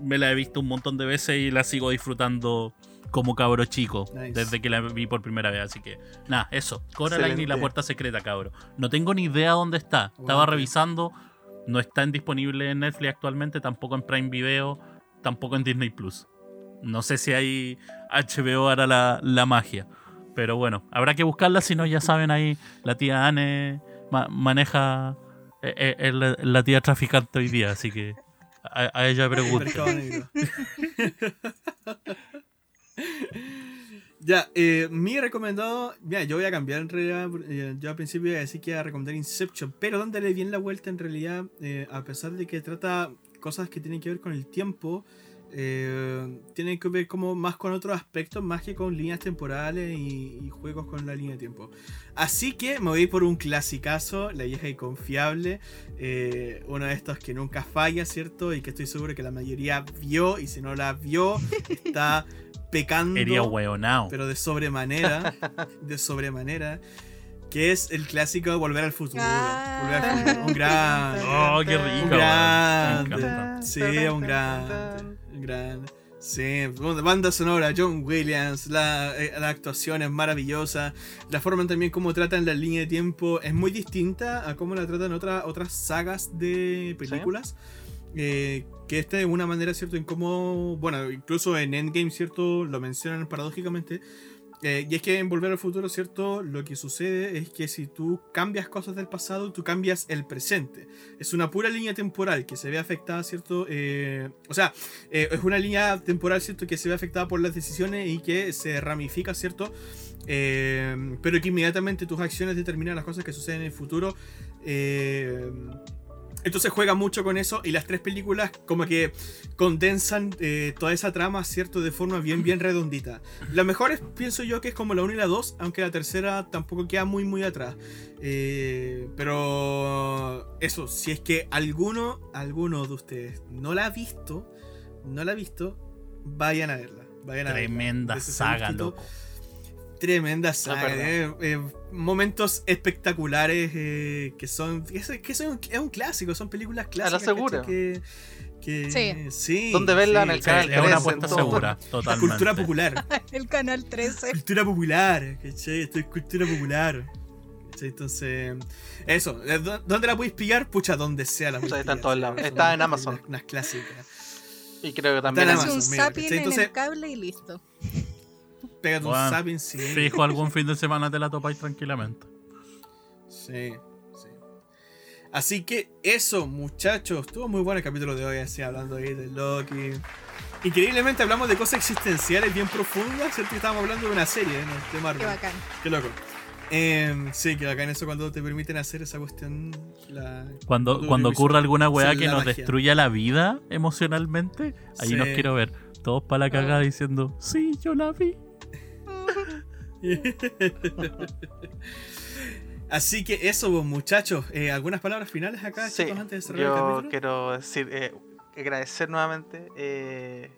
Me la he visto un montón de veces y la sigo disfrutando como cabro chico Nice. desde que la vi por primera vez. Así que, nada, eso. Coraline y la puerta secreta, cabro. No tengo ni idea dónde está. Estaba revisando. No está disponible en Netflix actualmente, tampoco en Prime Video, tampoco en Disney Plus. No sé si hay HBO hará la, la magia. Pero bueno, habrá que buscarla, si no, ya saben ahí, la tía Anne ma- maneja, eh, eh, la, tía traficante hoy día, así que a, ella negro. ya, eh, mi recomendado. Mira, yo voy a cambiar en realidad. eh, yo al principio iba a decir que iba a recomendar Inception, pero dándole bien la vuelta en realidad, a pesar de que trata cosas que tienen que ver con el tiempo, eh, tienen que ver como más con otros aspectos, más que con líneas temporales y, y juegos con la línea de tiempo. Así que me voy por un clasicazo, la vieja y confiable, eh, uno de estos que nunca falla, ¿cierto? Y que estoy seguro que la mayoría vio, y si no la vio, está pecando Sería hueonao. pero de sobremanera, de sobremanera, que es el clásico Volver al Futuro. Ah. Volver al futuro. Un gran, Oh, qué rico. un encanta. Sí, un grande, un grande. Sí, banda sonora, John Williams, la, eh, la actuación es maravillosa, la forma también como tratan la línea de tiempo es muy distinta a cómo la tratan otras otras sagas de películas. Eh, que esta es una manera, ¿cierto? En cómo, bueno, incluso en Endgame, ¿cierto? Lo mencionan paradójicamente. Eh, y es que en Volver al Futuro, ¿cierto? Lo que sucede es que si tú cambias cosas del pasado, tú cambias el presente. Es una pura línea temporal que se ve afectada, ¿cierto? Eh, o sea, eh, es una línea temporal, ¿cierto? Que se ve afectada por las decisiones y que se ramifica, ¿cierto? pero que inmediatamente tus acciones determinan las cosas que suceden en el futuro. Entonces juega mucho con eso y las tres películas como que condensan eh, toda esa trama, ¿cierto? De forma bien, bien redondita. La mejor es, pienso yo que es como la 1 y la 2, aunque la tercera tampoco queda muy, muy atrás. Eh, pero eso, si es que alguno, alguno de ustedes no la ha visto, no la ha visto, vayan a verla. Vayan a verla. Tremenda Ese saga, loco. Tremenda saga, eh, eh, momentos espectaculares que que son. Que, es, que son- es un clásico, son películas clásicas. segura. Que, que, sí. ¿Dónde verla? En el Sí, canal es una 13, apuesta segura, totalmente. Cultura popular. El canal 13. cultura popular, ¿cachai? Esto es cultura popular. ¿cachai? Entonces, eso. eh, ¿dó- ¿Dónde la podéis pillar? Pucha, donde sea la Sí, está en todos sí, lados. Está en Amazon. Unas, unas clásicas. Y creo que también Está en es- un Amazon, mira, en Entonces- el cable y listo. Pégate un zapping, sí. Fijo, algún fin de semana te la topáis tranquilamente. Sí, sí. Así que eso, muchachos. Estuvo muy bueno el capítulo de hoy, así hablando ahí de Loki. Increíblemente hablamos de cosas existenciales bien profundas, ¿cierto? Y Estábamos hablando de una serie ¿no? de Qué Marvel. bacán. Qué loco. Em, sí, que bacán eso cuando te permiten hacer esa cuestión. La... Cuando, Cuando ocurra alguna weá que nos magia. destruya la vida emocionalmente, ahí Sí. nos quiero ver. Todos para la cagada diciendo, sí, yo la vi. Así que eso, pues, muchachos. Eh, ¿Algunas palabras finales acá, Sí, chicos, antes de cerrar el yo capítulo? quiero decir, eh, agradecer nuevamente. eh,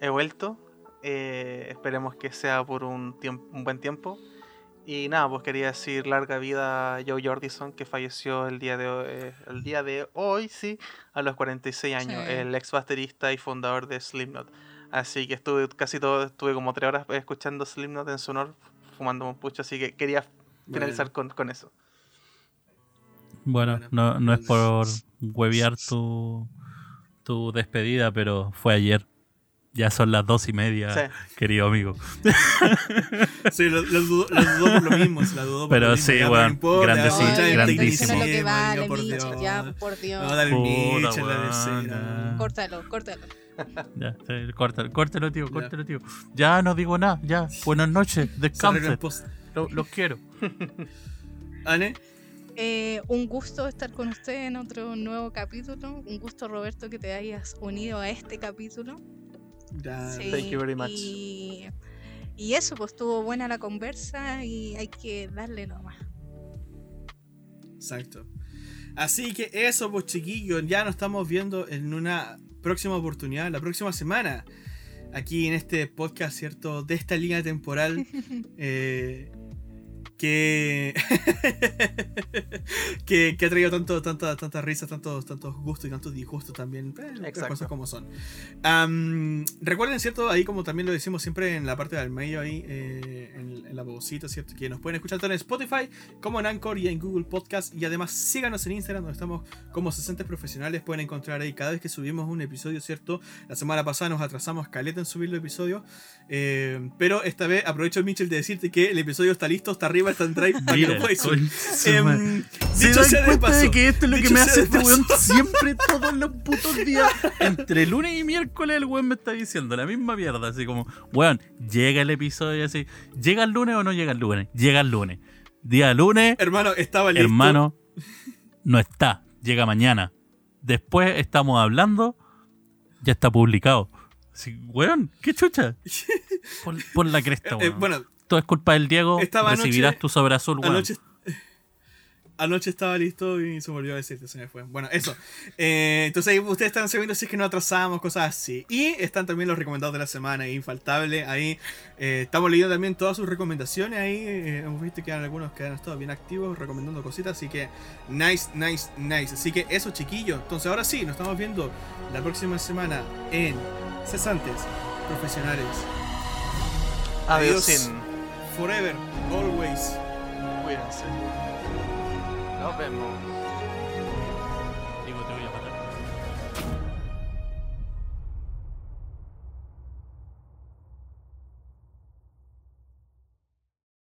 he vuelto. eh, esperemos que sea por un, tiempo, un buen tiempo. Y nada, pues quería decir larga vida a Joe Jordison, que falleció el día de hoy, eh, el día de hoy sí, a los 46 años, Sí. el ex baterista y fundador de Slipknot. Así que estuve casi todo, estuve como tres horas escuchando Slipknot en su honor, fumando un pucho, así que quería finalizar con, con eso. Bueno, Bueno, no, no es por huevear tu, tu despedida, pero fue ayer. Ya son las dos y media, Sí. querido amigo. Sí, lo, lo dudó, por lo mismo. dudó por Pero lo mismo, sí, ya, weón, no importa, el grandísimo. Eso es lo que tecnicismo, vale, ya, por Michi, Dios. ya, por Dios. La tercera. ya. Córtalo, córtalo. Ya, sí, córtalo, córtalo, tío, Ya. córtalo, tío. Ya no digo nada, ya. Buenas noches, descansen. Los quiero. ¿Ane? Eh, un gusto estar con usted en otro nuevo capítulo. Un gusto, Roberto, que te hayas unido a este capítulo. Ya, Sí, Thank you very much. Y, y eso, pues estuvo buena la conversa y hay que darle nomás. Exacto. Así que eso, pues chiquillos, ya nos estamos viendo en una próxima oportunidad, la próxima semana, aquí en este podcast, ¿cierto? De esta línea temporal eh, que, que, que ha traído tanto, tanta, tantas risas, tantos, tantos gustos y tantos disgustos también. eh, cosas como son. Recuerden, ¿cierto? Ahí como también lo decimos siempre en la parte del medio, ahí eh, en, en la vocita, ¿cierto? Que nos pueden escuchar tanto en Spotify como en Anchor y en Google Podcast. Y además síganos en Instagram, donde estamos como 60 profesionales. Pueden encontrar ahí cada vez que subimos un episodio, ¿cierto? La semana pasada nos atrasamos caleta en subir los episodios. eh, pero esta vez aprovecho, Mitchell, de decirte que el episodio está listo, está arriba, está en drive, para que lo puedas subir. concha su madre. ¿Se dicho dan sea de cuenta paso, de que esto es lo que me hace este weón siempre todos los putos días? Entre lunes y miércoles el weón me está diciendo la misma mierda, así como, weón, llega el episodio así, ¿llega el lunes o no llega el lunes? Llega el lunes. Día lunes, Hermano, estaba listo. hermano, no está, llega mañana. Después estamos hablando, ya está publicado. Así, weón, qué chucha. Pon, pon la cresta, Eh, weón. bueno, Es culpa del Diego, Estaba recibirás anoche- tu sobre azul, weón. Anoche, anoche estaba listo y se me olvidó decirte, se me fue. Bueno, eso. Eh, entonces ahí ustedes están sabiendo si es que no atrasamos, cosas así. Y están también los recomendados de la semana, infaltable. Ahí eh, estamos leyendo también todas sus recomendaciones. Ahí eh, hemos visto que hay algunos que han estado bien activos recomendando cositas. Así que nice, nice, nice. Así que eso, chiquillos. Entonces ahora sí, nos estamos viendo la próxima semana en Cesantes Profesionales. Adiós, Adiós. Forever, always. Cuídense. Nos vemos.